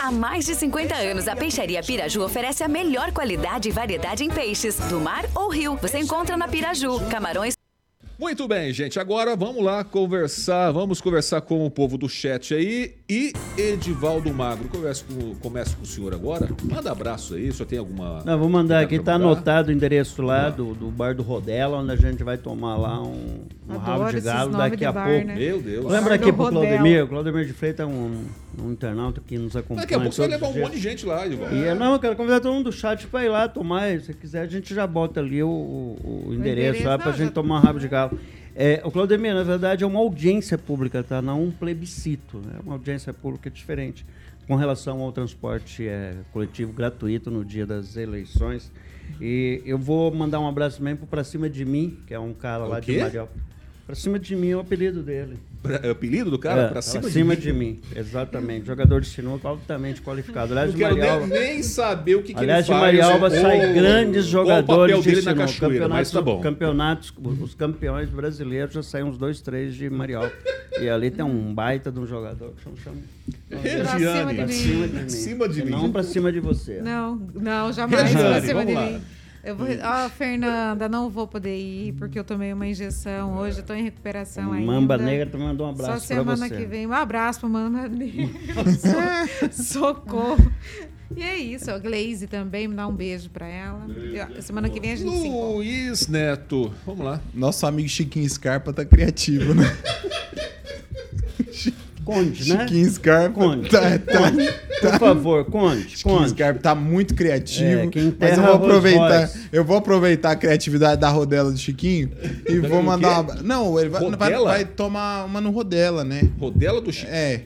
Há mais de 50 anos, a Peixaria Piraju oferece a melhor qualidade e variedade em peixes, do mar ou rio. Você encontra na Piraju, camarões Muito bem, gente. Agora vamos lá conversar. Vamos conversar com o povo do chat aí. E Edivaldo Magro. Começo com, começo com o senhor agora. Manda abraço aí. Só tem alguma. Não, vou mandar aqui, tá anotado o endereço lá do, do bar do Rodela, onde a gente vai tomar lá um, um rabo de galo daqui a bar, pouco. né? Meu Deus. Lembra aqui pro. Claudemir? O Claudemir de Freitas é um, um internauta que nos acompanha. Daqui a pouco você vai levar um dias. monte de gente lá, Edivaldo. E, é, não, eu quero convidar todo mundo do chat pra ir lá tomar. Se quiser, a gente já bota ali o, o- o endereço, endereço, lá pra não, gente já- tomar um rabo de galo. É, o Claudemir, na verdade, é uma audiência pública, tá? Não um plebiscito. É uma audiência pública diferente com relação ao transporte é, coletivo gratuito no dia das eleições. E eu vou mandar um abraço pro Pra Cima de Mim, que é um cara O lá quê? de Mariópolis. Pra cima de mim é o apelido dele. É o apelido do cara? É, pra cima, pra de, cima mim. de mim. Exatamente. Jogador de sinuca altamente qualificado. Aliás, Não o quero Marialva, nem, saber o que, que aliás, de ele faz. Marialva ou- sai grandes jogadores de dele na sinuca. cachoeira, mas Campeonatos, tá bom. campeonatos, os campeões brasileiros já saem uns dois, três de Marialva. e ali tem um baita de um jogador que chama... chama Regiane. pra cima de mim. Cima de mim. Não pra cima de você. Não, não, jamais Regiane, pra cima vamos de lá. mim. Eu vou, ó, Fernanda, não vou poder ir porque eu tomei uma injeção hoje, eu tô em recuperação ainda. Mamba Negra te mandou um Só abraço pra semana você. que vem. Um abraço pro Mamba Negra. <laughs> Socorro. E é isso, a Glaze também, me dá um beijo pra ela. Eu- semana que vem a gente se encontra. Luiz Neto. Vamos lá. Nosso amigo Chiquinho Scarpa tá criativo, né? <laughs> Conte, né? Chiquinho Scarpa Conte. tá, tá, Por favor, conte, Chiquinho conte. Scarpa tá muito criativo. É, quem mas eu vou Rolls aproveitar, eu vou aproveitar a criatividade da rodela do Chiquinho e vou mandar uma. Não, ele vai, vai, vai tomar uma no rodela, né? Rodela do Chico. É.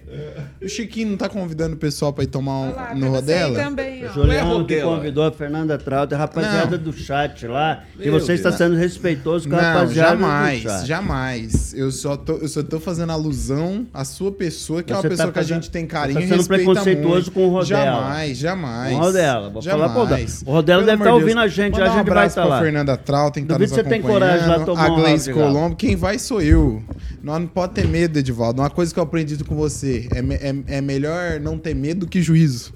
O Chiquinho não tá convidando o pessoal pra ir tomar um, lá, no rodela? também, ó. Não é que convidou a Fernanda Trauter, a rapaziada Não. do chat lá, que Meu você está Deus. sendo respeitoso com a Não, rapaziada jamais, do chat. jamais. Eu só, tô, eu só tô fazendo alusão à sua pessoa, que é Você uma pessoa tá que a fazendo- gente tem você carinho tá e sendo respeita preconceituoso muito. com o Rodela. Jamais, jamais. Com o Rodela, vou falar pro Rodela. jamais. O Rodela deve amor tá ouvindo a gente, Mandar a um gente vai abraço tá lá. Fernanda Trautem, que tá nos você tem coragem lá tomar A um Gleice. Colombo, quem vai sou eu. Nós não pode ter medo, Edivaldo. Uma coisa que eu aprendi com você, é, é, é melhor não ter medo que juízo.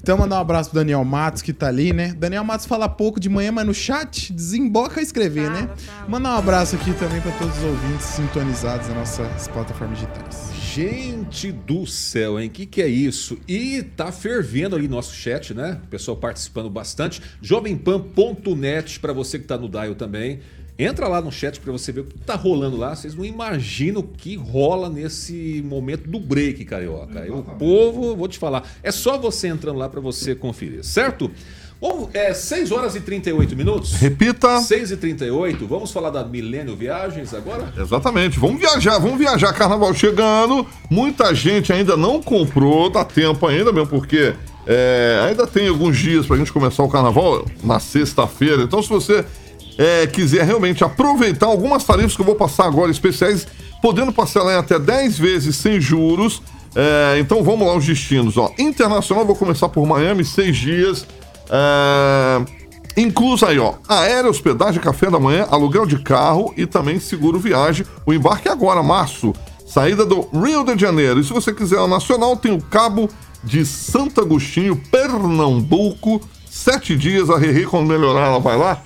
Então, mandar um abraço pro Daniel Matos, que tá ali, né? Daniel Matos fala pouco de manhã, mas no chat desemboca a escrever, né? Fala, fala. Mandar um abraço aqui também pra todos os ouvintes sintonizados nas nossas plataformas digitais. Gente do céu, hein? O que, que é isso? E tá fervendo ali nosso chat, né? O pessoal participando bastante. Jovempan.net para você que tá no dial também. Entra lá no chat para você ver o que tá rolando lá. Vocês não imaginam o que rola nesse momento do break, carioca. O povo, vou te falar, é só você entrando lá para você conferir, certo? Bom, é 6 horas e 38 minutos. Repita. 6 e 38 Vamos falar da Milênio Viagens agora? Exatamente. Vamos viajar, vamos viajar. Carnaval chegando. Muita gente ainda não comprou, dá tempo ainda, mesmo porque é, ainda tem alguns dias pra gente começar o carnaval na sexta-feira. Então, se você é, quiser realmente aproveitar algumas tarifas que eu vou passar agora, especiais, podendo parcelar em até 10 vezes sem juros. É, então vamos lá os destinos. Ó. Internacional, vou começar por Miami, seis dias. Incluso aí, ó, aéreo, hospedagem, café da manhã, aluguel de carro e também seguro viagem. O embarque é agora, março. Saída do Rio de Janeiro. E se você quiser a nacional, tem o Cabo de Santo Agostinho, Pernambuco. Sete dias, a Riri, quando melhorar, ela vai lá.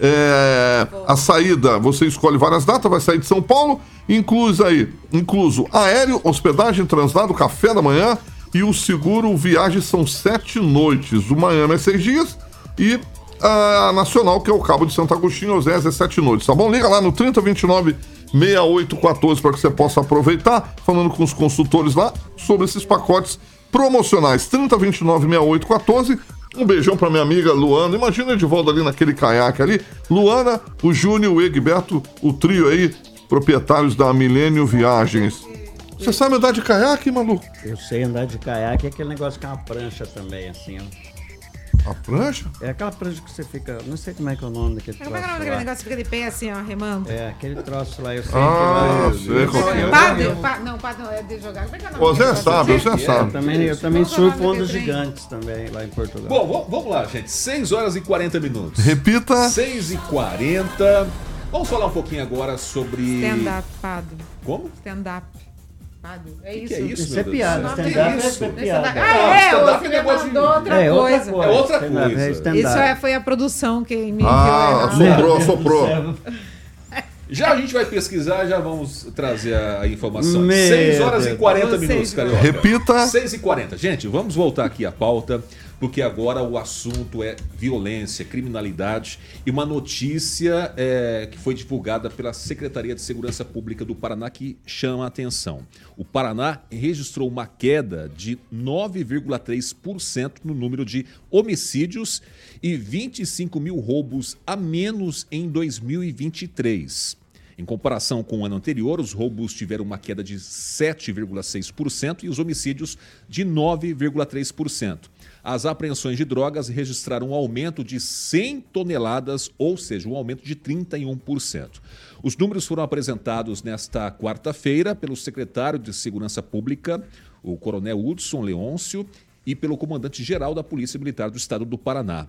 É, a saída, você escolhe várias datas, vai sair de São Paulo, incluso aí, incluso aéreo, hospedagem, translado, café da manhã e o seguro viagem são sete noites. O Miami é seis dias e a Nacional, que é o Cabo de Santo Agostinho, Osés é sete noites, tá bom? Liga lá no 3029 6814 para que você possa aproveitar, falando com os consultores lá sobre esses pacotes promocionais. 3029 6814 um beijão pra minha amiga Luana. Imagina de volta ali naquele caiaque ali. Luana, o Júnior, o Egberto, o trio aí, proprietários da Milênio Viagens. Você sabe andar de caiaque, maluco? Eu sei andar de caiaque, é aquele negócio que é uma prancha também, assim, ó. A prancha? É aquela prancha que você fica. Não sei como é que é o nome daquele Como é que é o troço nome daquele lá. negócio que fica de pé assim, ó, remando? É, aquele troço lá, eu sei Ah, que sei qual é. Padre, pa- não, padre não, é de jogar. Como é que é o nome Você sabe, você sabe. Eu também, eu também é surfo ondas gigantes também, lá em Portugal. Bom, vamos- lá, gente. 6 horas e 40 minutos. Repita. 6 e 40 Vamos falar um pouquinho agora sobre. Stand-up, Pado. Como? Stand-up. É Que isso. que é isso, Isso é Deus piada, stand-up é isso? piada. Ah, é, stand-up o é você negócio de- mandou outra É outra coisa. coisa. É outra stand-up, coisa. é stand-up. Isso é, foi a produção que me enviou Ah, errado. assoprou, assoprou. <laughs> Já a gente vai pesquisar, já vamos trazer a informação. Meu 6 horas e Deus. 40 Vocês minutos, vão- Carioca. Repita. 6 e 40 Gente, vamos voltar aqui à pauta, porque agora o assunto é violência, criminalidade e uma notícia é, que foi divulgada pela Secretaria de Segurança Pública do Paraná que chama a atenção. O Paraná registrou uma queda de 9,3% no número de homicídios e 25 mil roubos a menos em 2023. Em comparação com o ano anterior, os roubos tiveram uma queda de 7,6% e os homicídios de 9,3%. As apreensões de drogas registraram um aumento de 100 toneladas, ou seja, um aumento de 31%. Os números foram apresentados nesta quarta-feira pelo secretário de Segurança Pública, o coronel Hudson Leôncio, e pelo comandante-geral da Polícia Militar do Estado do Paraná.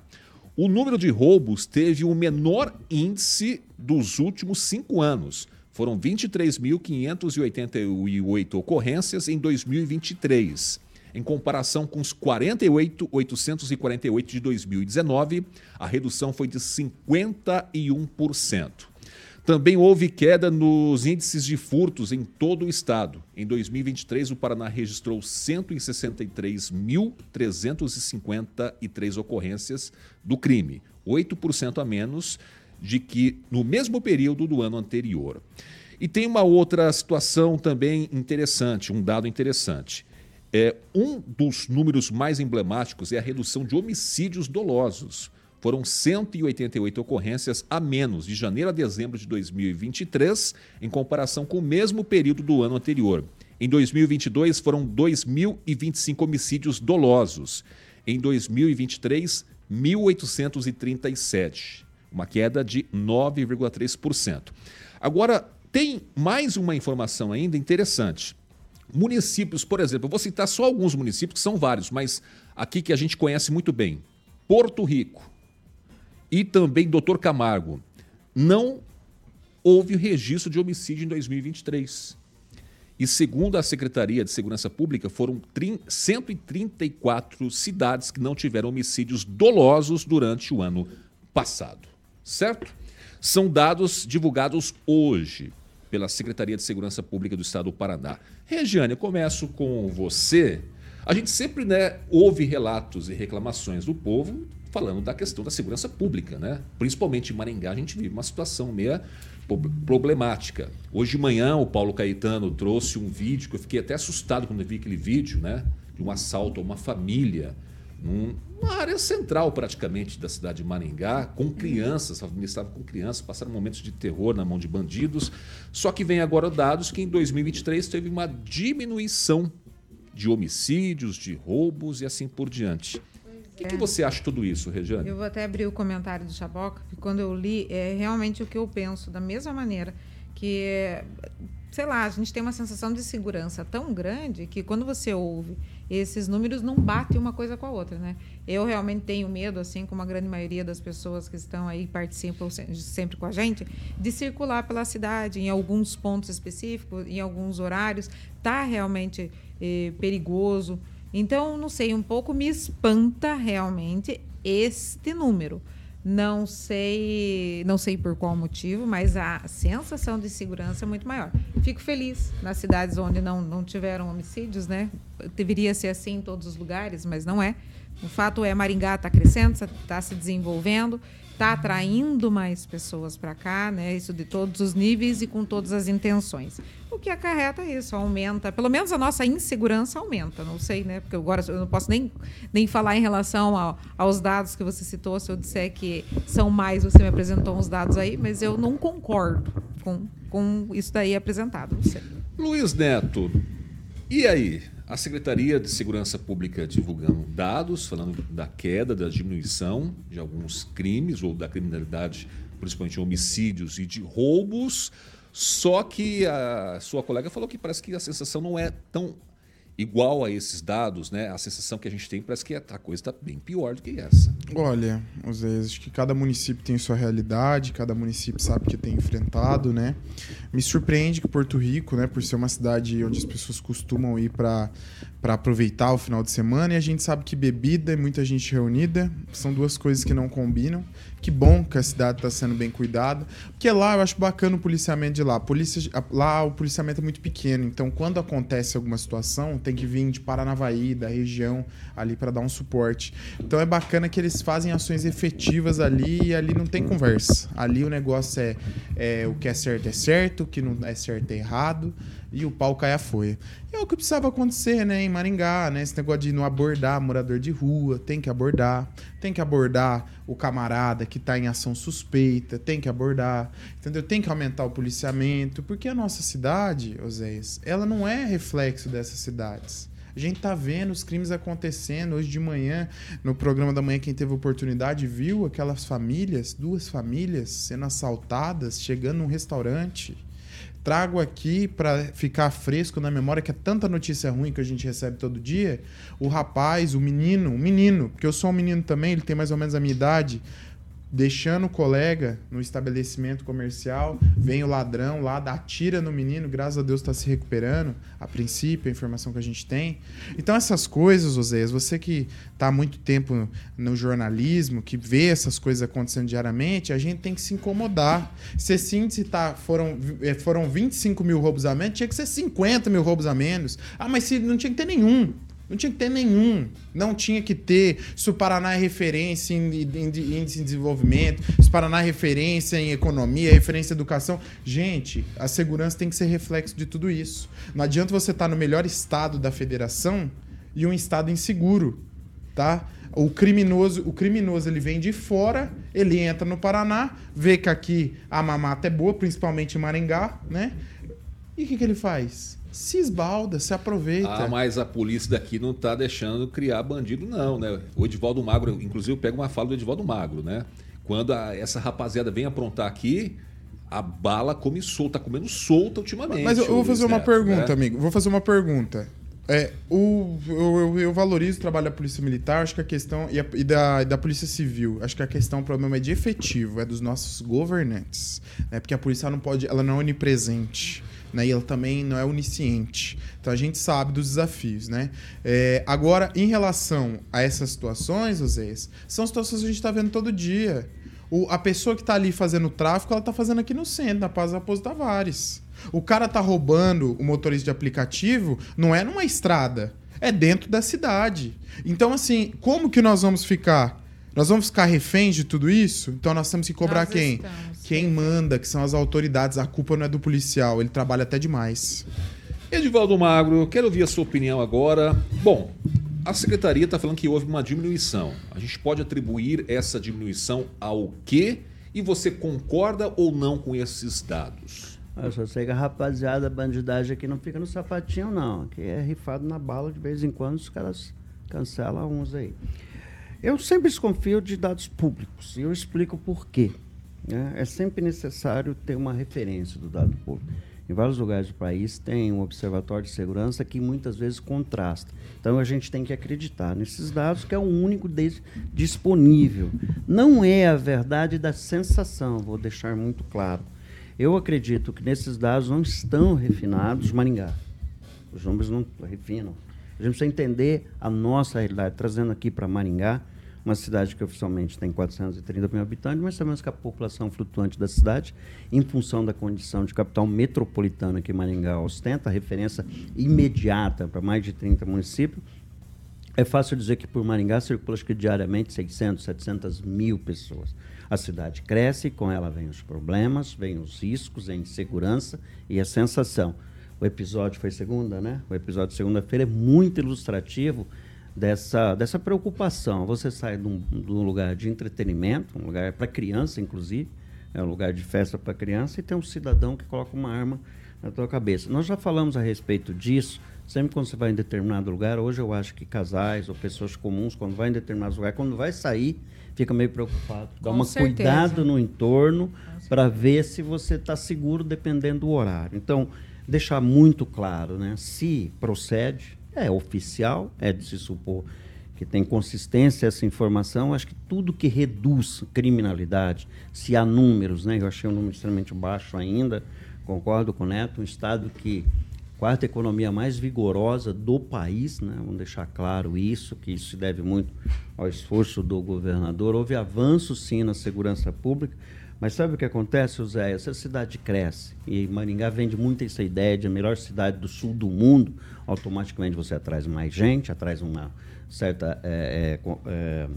O número de roubos teve o menor índice dos últimos cinco anos. Foram 23.588 ocorrências em 2023. Em comparação com os 48.848 de 2019, a redução foi de 51%. Também houve queda nos índices de furtos em todo o estado. Em 2023, o Paraná registrou 163.353 ocorrências do crime, 8% a menos de que no mesmo período do ano anterior. E tem uma outra situação também interessante, um dado interessante. É, um dos números mais emblemáticos é a redução de homicídios dolosos foram 188 ocorrências a menos de janeiro a dezembro de 2023, em comparação com o mesmo período do ano anterior. Em 2022, foram 2.025 homicídios dolosos. Em 2023, 1.837, uma queda de 9,3%. Agora, tem mais uma informação ainda interessante. Municípios, por exemplo, eu vou citar só alguns municípios, que são vários, mas aqui que a gente conhece muito bem. Porto Rico, e também Dr. Camargo, não houve registro de homicídio em 2023. E segundo a Secretaria de Segurança Pública, foram 134 cidades que não tiveram homicídios dolosos durante o ano passado. Certo? São dados divulgados hoje pela Secretaria de Segurança Pública do Estado do Paraná. Regiane, eu começo com você. A gente sempre né, ouve relatos e reclamações do povo falando da questão da segurança pública, né? Principalmente em Maringá, a gente vive uma situação meio problemática. Hoje de manhã, o Paulo Caetano trouxe um vídeo que eu fiquei até assustado quando eu vi aquele vídeo, né? De um assalto a uma família, numa área central praticamente da cidade de Maringá, com crianças, a família estava com crianças, passaram momentos de terror na mão de bandidos. Só que vem agora dados que em 2023 teve uma diminuição de homicídios, de roubos e assim por diante. O que, é. que, você acha de tudo isso, Regiane? Eu vou até abrir o comentário do Chaboca, que quando eu li, é realmente o que eu penso, da mesma maneira que, sei lá, a gente tem uma sensação de segurança tão grande que quando você ouve esses números não batem uma coisa com a outra, né? Eu realmente tenho medo, assim como a grande maioria das pessoas que estão aí participam sempre com a gente, de circular pela cidade em alguns pontos específicos, em alguns horários, tá realmente eh, perigoso. Então, não sei, um pouco me espanta realmente este número. Não sei, não sei por qual motivo, mas a sensação de segurança é muito maior. Fico feliz nas cidades onde não, não tiveram homicídios, né? Deveria ser assim em todos os lugares, mas não é. O fato é Maringá está crescendo, está se desenvolvendo está atraindo mais pessoas para cá, né? Isso de todos os níveis e com todas as intenções. O que acarreta isso, aumenta, pelo menos a nossa insegurança aumenta, não sei, né? Porque agora eu não posso nem, nem falar em relação ao, aos dados que você citou, se eu disser que são mais, você me apresentou uns dados aí, mas eu não concordo com, com isso daí apresentado. Luiz Neto, e aí? A Secretaria de Segurança Pública divulgando dados falando da queda, da diminuição de alguns crimes ou da criminalidade, principalmente homicídios e de roubos. Só que a sua colega falou que parece que a sensação não é tão igual a esses dados, né? A sensação que a gente tem parece que a coisa está bem pior do que essa. Olha, às vezes acho que cada município tem sua realidade, cada município sabe que tem enfrentado, né? Me surpreende que Porto Rico, né, por ser uma cidade onde as pessoas costumam ir para para aproveitar o final de semana e a gente sabe que bebida e muita gente reunida são duas coisas que não combinam. Que bom que a cidade está sendo bem cuidada, porque lá eu acho bacana o policiamento de lá. polícia, lá o policiamento é muito pequeno, então quando acontece alguma situação, tem que vir de Paranavaí, da região ali para dar um suporte. Então é bacana que eles fazem ações efetivas ali e ali não tem conversa. Ali o negócio é, é o que é certo é certo, o que não é certo é errado. E o pau cai a folha. E é o que precisava acontecer, né, em Maringá, né? Esse negócio de não abordar morador de rua, tem que abordar. Tem que abordar o camarada que está em ação suspeita, tem que abordar, entendeu? Tem que aumentar o policiamento, porque a nossa cidade, Oséias, ela não é reflexo dessas cidades. A gente tá vendo os crimes acontecendo. Hoje de manhã, no programa da manhã, quem teve oportunidade viu aquelas famílias, duas famílias, sendo assaltadas, chegando num restaurante trago aqui para ficar fresco na memória, que é tanta notícia ruim que a gente recebe todo dia. O rapaz, o menino, o menino, porque eu sou um menino também, ele tem mais ou menos a minha idade, deixando o colega no estabelecimento comercial, vem o ladrão lá, dá tira no menino, graças a Deus está se recuperando, a princípio, a informação que a gente tem. Então, essas coisas, Oséias, você que está há muito tempo no jornalismo, que vê essas coisas acontecendo diariamente, a gente tem que se incomodar. Se esse índice tá, foram, eh, foram 25 mil roubos a menos, tinha que ser 50 mil roubos a menos. Ah, mas se, não tinha que ter nenhum. Não tinha que ter nenhum. Não tinha que ter. Se o Paraná é referência em, índice de desenvolvimento, se o Paraná é referência em economia, referência em educação. Gente, a segurança tem que ser reflexo de tudo isso. Não adianta você estar no melhor estado da federação e um estado inseguro, tá? O criminoso, o criminoso ele vem de fora, ele entra no Paraná, vê que aqui a mamata é boa, principalmente em Maringá, né? E o que, que ele faz? Se esbalda, se aproveita. Ah, mas a polícia daqui não está deixando criar bandido, não, né? O Edivaldo Magro, inclusive, pega uma fala do Edivaldo Magro, né? Quando a, essa rapaziada vem aprontar aqui, a bala come solta, tá comendo solta ultimamente. Mas eu, eu vou fazer uma pergunta, né? amigo. Vou fazer uma pergunta. É, o, eu, eu, eu, valorizo o trabalho da Polícia Militar, acho que a questão. E, a, e da, da Polícia Civil. Acho que a questão, o problema é de efetivo, é dos nossos governantes. Né? Porque a polícia não pode. Ela não é onipresente né? E ela também não é onisciente. Então a gente sabe dos desafios, né? É, agora, em relação a essas situações, Oséias, são situações que a gente está vendo todo dia. O, a pessoa que está ali fazendo o tráfico, ela está fazendo aqui no centro, na Paz Raposo Tavares. O cara tá roubando o motorista de aplicativo, não é numa estrada, é dentro da cidade. Então, assim, como que nós vamos ficar? Nós vamos ficar reféns de tudo isso? Então nós temos que cobrar nós quem? Estamos. Quem manda, que são as autoridades. A culpa não é do policial, ele trabalha até demais. Edivaldo Magro, quero ouvir a sua opinião agora. Bom, a secretaria está falando que houve uma diminuição. A gente pode atribuir essa diminuição ao quê? E você concorda ou não com esses dados? Eu só sei que a rapaziada, a bandidagem aqui não fica no sapatinho, não. Aqui é rifado na bala, de vez em quando os caras cancelam uns aí. Eu sempre desconfio de dados públicos e eu explico por quê. Né? É sempre necessário ter uma referência do dado público. Em vários lugares do país tem um observatório de segurança que muitas vezes contrasta. Então a gente tem que acreditar nesses dados, que é o único disponível. Não é a verdade da sensação, vou deixar muito claro. Eu acredito que nesses dados não estão refinados Maringá. Os números não refinam. A gente precisa entender a nossa realidade, trazendo aqui para Maringá uma cidade que oficialmente tem 430 mil habitantes, mas sabemos que a população flutuante da cidade, em função da condição de capital metropolitana que Maringá ostenta, referência imediata para mais de 30 municípios, é fácil dizer que por Maringá circula acho que diariamente 600, 700 mil pessoas. A cidade cresce, com ela vem os problemas, vem os riscos, a insegurança e a sensação. O episódio foi segunda, né? O episódio de segunda-feira é muito ilustrativo dessa, dessa preocupação. Você sai de um, de um lugar de entretenimento, um lugar para criança, inclusive, é um lugar de festa para criança, e tem um cidadão que coloca uma arma na tua cabeça. Nós já falamos a respeito disso. Sempre quando você vai em determinado lugar, hoje eu acho que casais ou pessoas comuns, quando vai em determinado lugar, quando vai sair, fica meio preocupado. Dá uma cuidado no entorno para ver se você está seguro dependendo do horário. Então, deixar muito claro, né? Se procede, é oficial, é de se supor que tem consistência essa informação. Acho que tudo que reduz criminalidade, se há números, né? Eu achei um número extremamente baixo ainda, concordo com o Neto, um estado que quarta economia mais vigorosa do país, né? vamos deixar claro isso, que isso se deve muito ao esforço do governador. Houve avanço, sim, na segurança pública, mas sabe o que acontece, José? Essa cidade cresce e Maringá vende muito essa ideia de a melhor cidade do sul do mundo. Automaticamente você atrai mais gente, atrai uma certa é, é, é,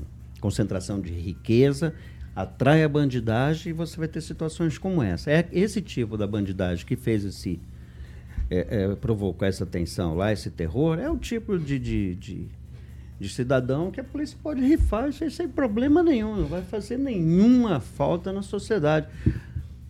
concentração de riqueza, atrai a bandidagem e você vai ter situações como essa. É esse tipo da bandidagem que fez esse é, é, provocou essa tensão lá, esse terror, é o tipo de, de, de, de cidadão que a polícia pode rifar isso sem problema nenhum, não vai fazer nenhuma falta na sociedade.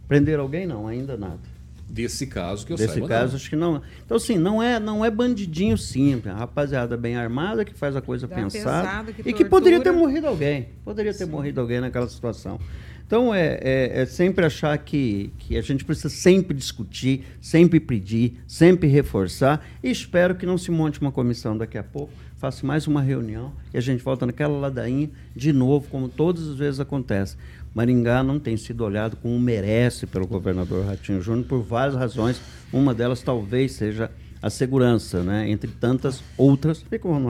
Prender alguém? Não, ainda nada. Desse caso que eu Desse saiba, caso, não. acho que não. Então, assim, não é, não é bandidinho simples. É uma rapaziada bem armada que faz a coisa Dá pensada. pesado, que e que poderia ter morrido alguém. Poderia ter morrido alguém naquela situação. Então, é, é, é sempre achar que, que a gente precisa sempre discutir, sempre pedir, sempre reforçar. E espero que não se monte uma comissão daqui a pouco, faça mais uma reunião e a gente volta naquela ladainha de novo, como todas as vezes acontece. Maringá não tem sido olhado como merece pelo governador Ratinho Júnior por várias razões. Uma delas talvez seja a segurança, né? entre tantas outras.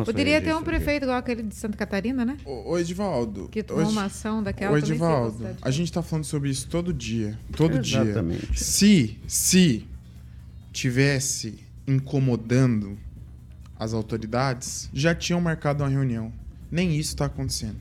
Poderia ter um prefeito igual aquele de Santa Catarina, né? Ô, ô, Edivaldo. Que tomou uma ação daquela Ô, sem Edivaldo, a gente tá falando sobre isso todo dia. Todo Exatamente. dia. Se, se tivesse incomodando as autoridades, já tinham marcado uma reunião. Nem isso tá acontecendo.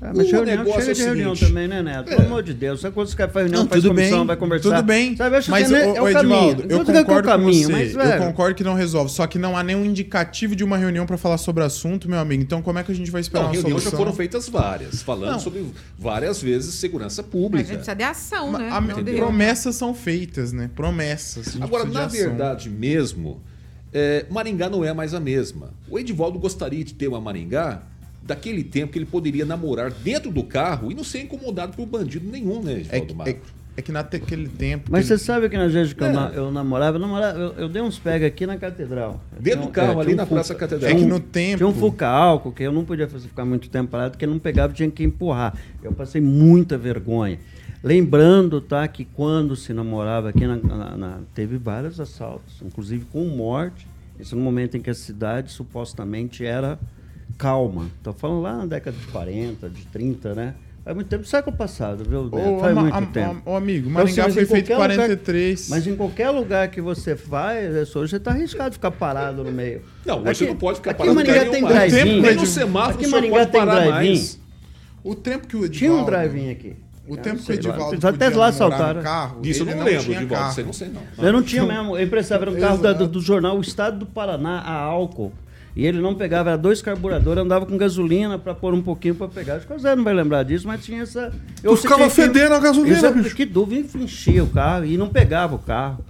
Ah, mas O reunião negócio chega é o de reunião seguinte. também, né, Neto? Pelo amor de Deus. Sabe quando você quer fazer reunião, Não, faz tudo comissão, bem, vai conversar? tudo bem. Sabe, eu acho mas, que é, ô, é o. Edivaldo, eu é o concordo com caminho, você. mas, eu concordo que não resolve. Só que não há nenhum indicativo de uma reunião pra falar sobre o assunto, meu amigo. Então como é que a gente vai esperar Não, uma reuniões já solução? foram feitas várias, falando Não. sobre várias vezes segurança Mas a pública. gente precisa de ação, né? A- reunião. promessas são feitas, né? Promessas. A Agora, na verdade mesmo, é, Maringá não é mais a mesma. O Edivaldo gostaria de ter uma Maringá daquele tempo que ele poderia namorar dentro do carro e não ser incomodado por bandido nenhum, né, É, Edivaldo que- Marco? é, é que naquele tempo. Mas que você ele- sabe que nas vezes que eu, É. na- eu namorava, eu, namorava eu, eu dei uns pega aqui na catedral. Dentro do carro, tinha ali na Fuca- Praça Catedral. É que no um- tempo. Tinha um Fuca álcool que eu não podia fazer, ficar muito tempo parado, porque não pegava, tinha que empurrar. Eu passei muita vergonha. Lembrando, tá, que quando se namorava aqui, na, na- na- teve vários assaltos, inclusive com morte. Isso no momento em que a cidade supostamente era calma. Estou falando lá na década de 40, de 30, né? Faz muito tempo, século passado, viu? Neto? Ô, Faz ama- muito tempo. ô, amigo, Então, assim, Maringá mas foi em feito em qualquer lugar- 43. Mas em qualquer lugar que você vai, é só- você está arriscado de ficar parado no meio. Não, hoje você não pode ficar aqui parado Maringá tem nenhum mais. drive-in. Nem no semáforo Aqui Maringá pode tem mais. O tempo que o Edivaldo. Tinha um drive-in aqui. O Eu tempo não que o sei lá. Edivaldo. Eles até podia lá no Carro, Disso eu ele não lembro, Edivaldo, carro. você não sei não. Eu não tinha mesmo. Precisava, era um carro do, do jornal O Estado do Paraná, a álcool. E ele não pegava, era dois carburadores, andava com gasolina para pôr um pouquinho para pegar. Acho que o Zé não vai lembrar disso, mas tinha essa. Tu ficava fedendo a gasolina, Isso, bicho. Que dúvida, enchia o carro e não pegava o carro.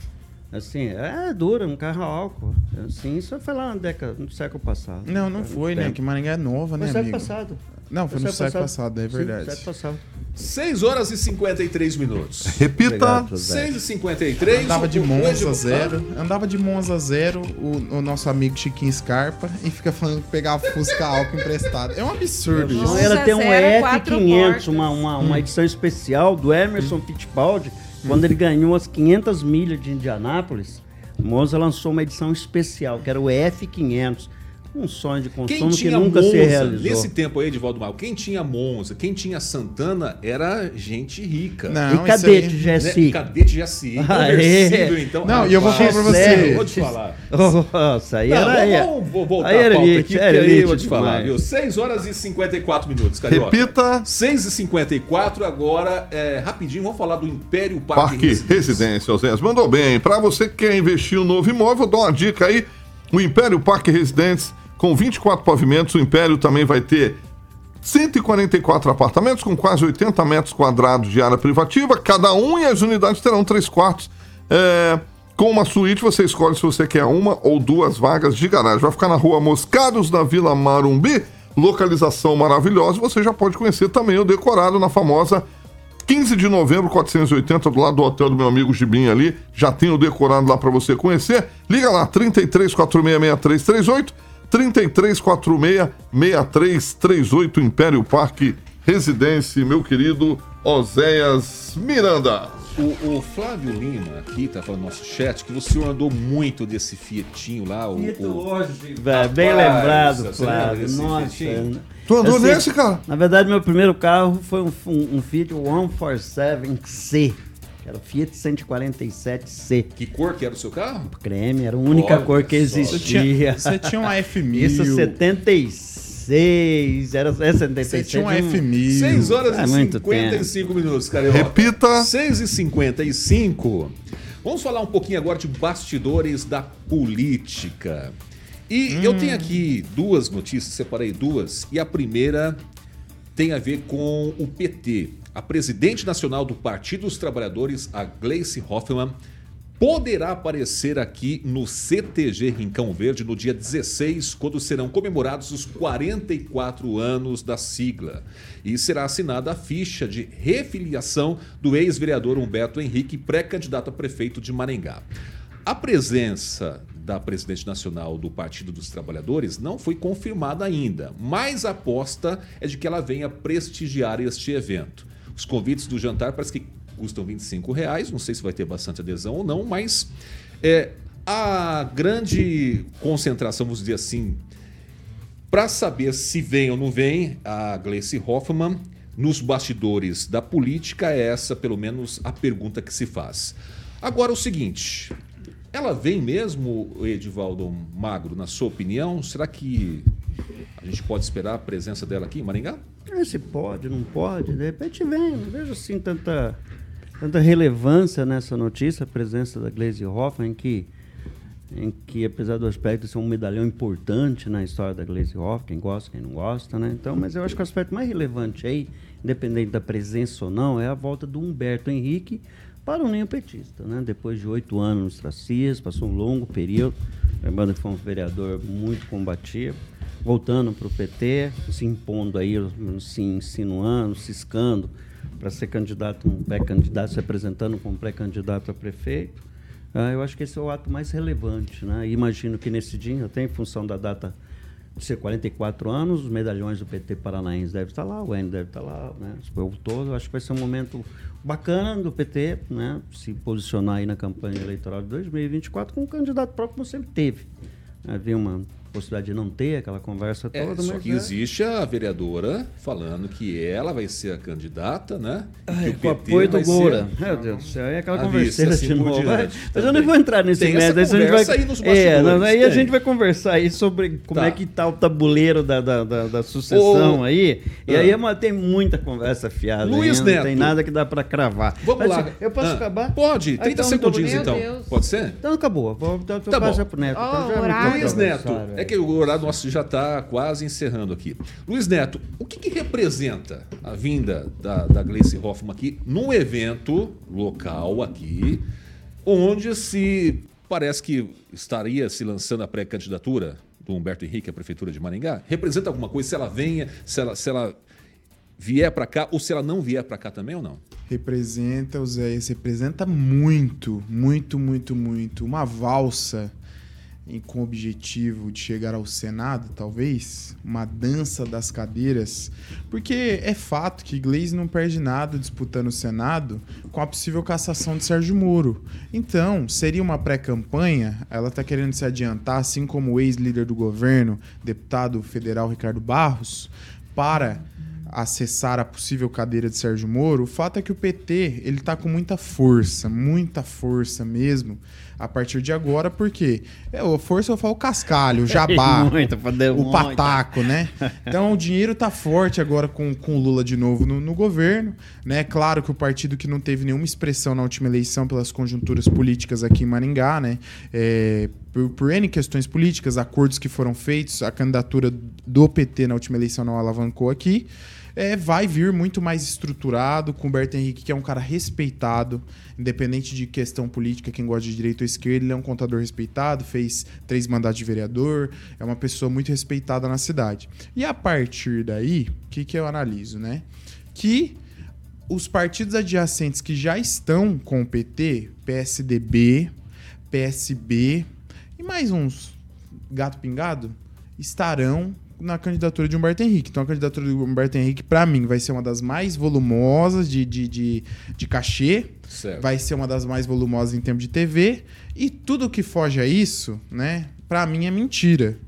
Assim, é dura, um carro a álcool. Assim, isso foi lá na década, no século passado. Não, não foi, né? Tempo. Que Maringá é nova, Foi né, no século amigo? passado. Não, foi no século passado, é Sim, verdade. século passado. 6 horas e 53 minutos. Repita. Obrigado, Zé. 6 e 53 Andava de Monza zero. Andava de Monza zero, o, o nosso amigo Chiquinho Scarpa, e fica falando que pegava Fusca álcool emprestado. É um absurdo Então, isso. Ela tem um zero, quatro F500, portas. uma, uma, Hum. uma edição especial do Emerson Fittipaldi, quando ele ganhou as 500 milhas de Indianápolis. Monza lançou uma edição especial, que era o F500. Um sonho de Quem consumo que tinha nunca Monza, se realizou. nesse tempo aí, Edivaldo Mal, quem tinha Monza, quem tinha Santana era gente rica. Não, E cadete aí- Né? GSI? Cadete GSI, Aê. conversível, então. Não, e eu vou falar pra você. eu Vou te falar. Nossa, aí Não, era aí. vamos, vamos voltar aí a era pauta elite, aqui, porque era aí eu vou te falar, demais. viu? 6 horas e 54 minutos, Carioca. Repita. 6 e 54 agora, é, rapidinho, vamos falar do Império Parque, Parque Residência. Residência, Oséias. Mandou bem. Para você que quer investir em um novo imóvel, dou uma dica aí. O Império Parque Residência, com 24 pavimentos, o Império também vai ter 144 apartamentos com quase 80 metros quadrados de área privativa, cada um e as unidades terão três quartos. É, com uma suíte, você escolhe se você quer uma ou duas vagas de garagem. Vai ficar na rua Moscados, na Vila Marumbi, localização maravilhosa. Você já pode conhecer também o decorado na famosa 15 de novembro, 480, do lado do hotel do meu amigo Gibim ali. Já tem o decorado lá para você conhecer. Liga lá, 33466338, 33466338, Império Parque Residência, meu querido Oséias Miranda. O, o Flávio Lima aqui tá falando no nosso chat que senhor andou muito desse Fietinho lá, o, o- Velho, bem lembrado, você lembra Flávio. Nossa. Fiatinho? Tu andou Assim, nesse, cara? Na verdade, meu primeiro carro foi um, um, um Fiat 147C, que era o Fiat 147C. que cor que era o seu carro? Creme, era a única Olha cor que só. Você existia. tinha, você tinha um F1000. Isso 76, era é 76. Você tinha um F1000. 6 horas Faz e muito 55 minutos, Carioca. Repita. 6 e 55. Vamos falar um pouquinho agora de bastidores da política. E hum. eu tenho aqui duas notícias, separei duas, e a primeira tem a ver com o PT. A presidente nacional do Partido dos Trabalhadores, a Gleice Hoffmann, poderá aparecer aqui no CTG Rincão Verde no dia 16, quando serão comemorados os 44 anos da sigla. E será assinada a ficha de refiliação do ex-vereador Humberto Henrique, pré-candidato a prefeito de Maringá. A presença da presidente nacional do Partido dos Trabalhadores não foi confirmada ainda, mas a aposta é de que ela venha prestigiar este evento. Os convites do jantar parece que custam 25 reais. Não sei se vai ter bastante adesão ou não, mas é, a grande concentração, vamos dizer assim, para saber se vem ou não vem, a Gleice Hoffmann, nos bastidores da política, é essa, pelo menos, a pergunta que se faz. Agora, o seguinte. Ela vem mesmo, Edivaldo Magro, na sua opinião? Será que a gente pode esperar a presença dela aqui em Maringá? É, se pode, não pode, de repente vem. Não vejo assim tanta tanta relevância nessa notícia, a presença da Glaze Hoffman, que, em que, apesar do aspecto ser um medalhão importante na história da Glaze Hoffman, quem gosta, quem não gosta, né? Então, mas eu acho que o aspecto mais relevante aí, independente da presença ou não, é a volta do Humberto Henrique para o ninho petista, né? Depois de oito anos nos Tracias, passou um longo período, lembrando que foi um vereador muito combativo, voltando para o PT, se impondo aí, se insinuando, ciscando, para ser candidato, um pré-candidato, se apresentando como pré-candidato a prefeito. Ah, eu acho que esse é o ato mais relevante. Né? Imagino que nesse dia, até em função da data de ser 44 anos, os medalhões do PT Paranaense devem estar lá, o N deve estar lá, né? o povo todo. Eu acho que vai ser um momento bacana do PT né? se posicionar aí na campanha eleitoral de 2024 com um candidato próprio, como sempre teve. Havia uma possibilidade de não ter aquela conversa é, toda. Só mas que é. existe a vereadora falando que ela vai ser a candidata, né? Ai, com o apoio do Goura. Ser... Meu Deus do céu, é aquela conversa assim de novo. Mas, mas eu não vou entrar nesse Tem merda. Essa a gente vai... aí nos é, não, aí a gente vai conversar aí sobre como tá. é que tá o tabuleiro da, da, da, da sucessão aí. E ah. aí é tem muita conversa fiada. Luiz Neto. Não tem nada que dá para cravar. Vamos mas, lá. Assim, eu posso ah. acabar? Pode, 30 ah, então, segundinhos então. Pode ser? Então acabou. Vou, então, tá bom. pro Neto. Oh, então, Luiz Neto. É que o horário nosso já está quase encerrando aqui. Luiz Neto, o que, que representa a vinda da, da Gleice Hoffmann aqui num evento local aqui, onde se parece que estaria se lançando a pré-candidatura do Humberto Henrique à Prefeitura de Maringá? Representa alguma coisa? Se ela venha, se ela, se ela vier para cá ou se ela não vier para cá também ou não? Representa, Zé, representa muito, muito, muito, muito. Uma valsa com o objetivo de chegar ao Senado, talvez, uma dança das cadeiras, porque é fato que Gleisi não perde nada disputando o Senado com a possível cassação de Sérgio Moro. Então, seria uma pré-campanha, ela está querendo se adiantar, assim como o ex-líder do governo, deputado federal Ricardo Barros, para acessar a possível cadeira de Sérgio Moro, o fato é que o PT ele está com muita força, muita força mesmo, a partir de agora, porque é, a força eu falo cascalho, o <laughs> jabá, o pataco, né? <laughs> Então o dinheiro tá forte agora com, com o Lula de novo no, no governo, né? Claro que o partido que não teve nenhuma expressão na última eleição pelas conjunturas políticas aqui em Maringá, né? É, por, por N questões políticas, acordos que foram feitos, a candidatura do PT na última eleição não alavancou aqui é, vai vir muito mais estruturado, com o Berto Henrique, que é um cara respeitado, independente de questão política, quem gosta de direita ou esquerda, ele é um contador respeitado, fez três mandatos de vereador, é uma pessoa muito respeitada na cidade. E a partir daí, o que, que eu analiso, né? Que os partidos adjacentes que já estão com o PT, PSDB, PSB e mais uns gato pingado, estarão na candidatura de Humberto Henrique. Então a candidatura de Humberto Henrique, para mim, vai ser uma das mais volumosas de, de, de, de cachê. Certo. Vai ser uma das mais volumosas em termos de TV. E tudo que foge a isso, né, para mim é mentira.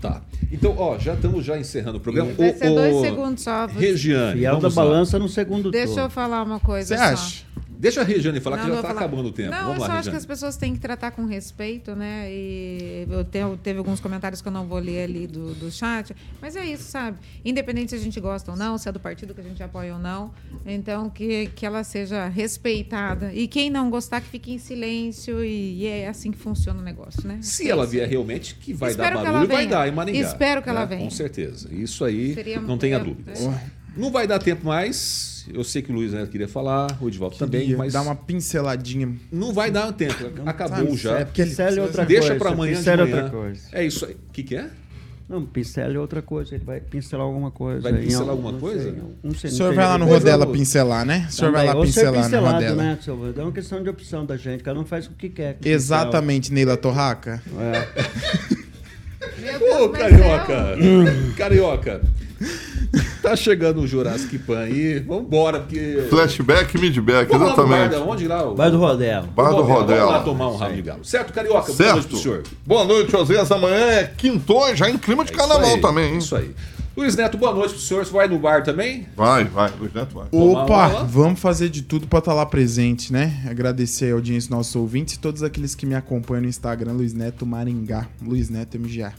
Tá. Então, ó, já estamos já encerrando o programa. Vai ser o, dois segundos só. Regiane. Fiel da balança no segundo Deixa eu falar uma coisa Você acha? Deixa a Regiane falar Não, que já está falar. acabando o tempo. Não, Vamos eu lá, só acho que Regiane. as pessoas têm que tratar com respeito, né? E eu tenho, teve alguns comentários que eu não vou ler ali do, do chat, mas é isso, sabe? Independente se a gente gosta ou não, se é do partido que a gente apoia ou não, então que, que ela seja respeitada. E quem não gostar, que fique em silêncio, e, e é assim que funciona o negócio, né? Se ela vier realmente, que vai Espero dar ela barulho, vai dar em Maringá. Espero que ela né? venha. Com certeza. Isso aí, Seria- não tenha é, dúvidas. é. Não vai dar tempo mais. Eu sei que o Luiz Neto queria falar, o Edivaldo também, mas dar uma pinceladinha. não vai dar tempo. Acabou sabe, já. é porque Pincel é outra Deixa coisa. para amanhã de pincel é outra coisa. É isso aí. O que, que é? Não, pincel é outra coisa. Ele vai pincelar alguma coisa. Vai pincelar não- alguma não coisa? sei, não- não sei, O senhor vai lá no Rodela pincelar, né? O senhor vai lá ser pincelar pincelado, Rodela. né? É uma questão de opção da gente. Cada um faz o que quer. com o pincel. Exatamente, Neila Torraca. É. Ô, mas carioca! carioca! Tá chegando o Jurassic Pan aí. Vambora, porque. Flashback, midback, Vamos lá bar exatamente. da onde lá? O... Vai do Rodel. Bar do Vamos lá tomar um rabo de galo. Certo, carioca? Boa noite Certo. pro senhor. Boa noite, Oséias. Amanhã é quinto, já em clima de É carnaval aí, também, hein? Isso aí. Luiz Neto, boa noite pro senhor. Você vai no bar também? Vai, vai, Luiz Neto vai. Opa, lá? vamos fazer de tudo pra estar lá presente, né? Agradecer a audiência dos nossos ouvintes e todos aqueles que me acompanham no Instagram, Luiz Neto Maringá. Luiz Neto MGA.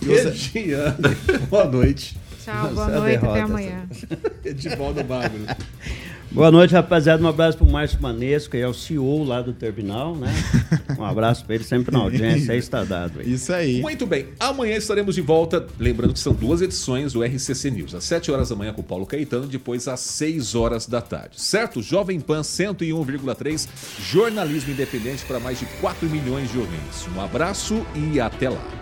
Regiane, <laughs> boa noite. Tchau, boa Essa é noite, até derrota, amanhã. Edivaldo Magro. <laughs> Boa noite, rapaziada. Um abraço pro Márcio Manesco, que é o CEO lá do terminal, né? Um abraço pra ele sempre na audiência. Aí está dado. Aí. Isso aí. Muito bem, amanhã estaremos de volta. Lembrando que são duas edições do RCC News. Às 7 horas da manhã com o Paulo Caetano, depois às 6 horas da tarde. Certo? Jovem Pan 101,3, jornalismo independente para mais de 4 milhões de ouvintes. Um abraço e até lá.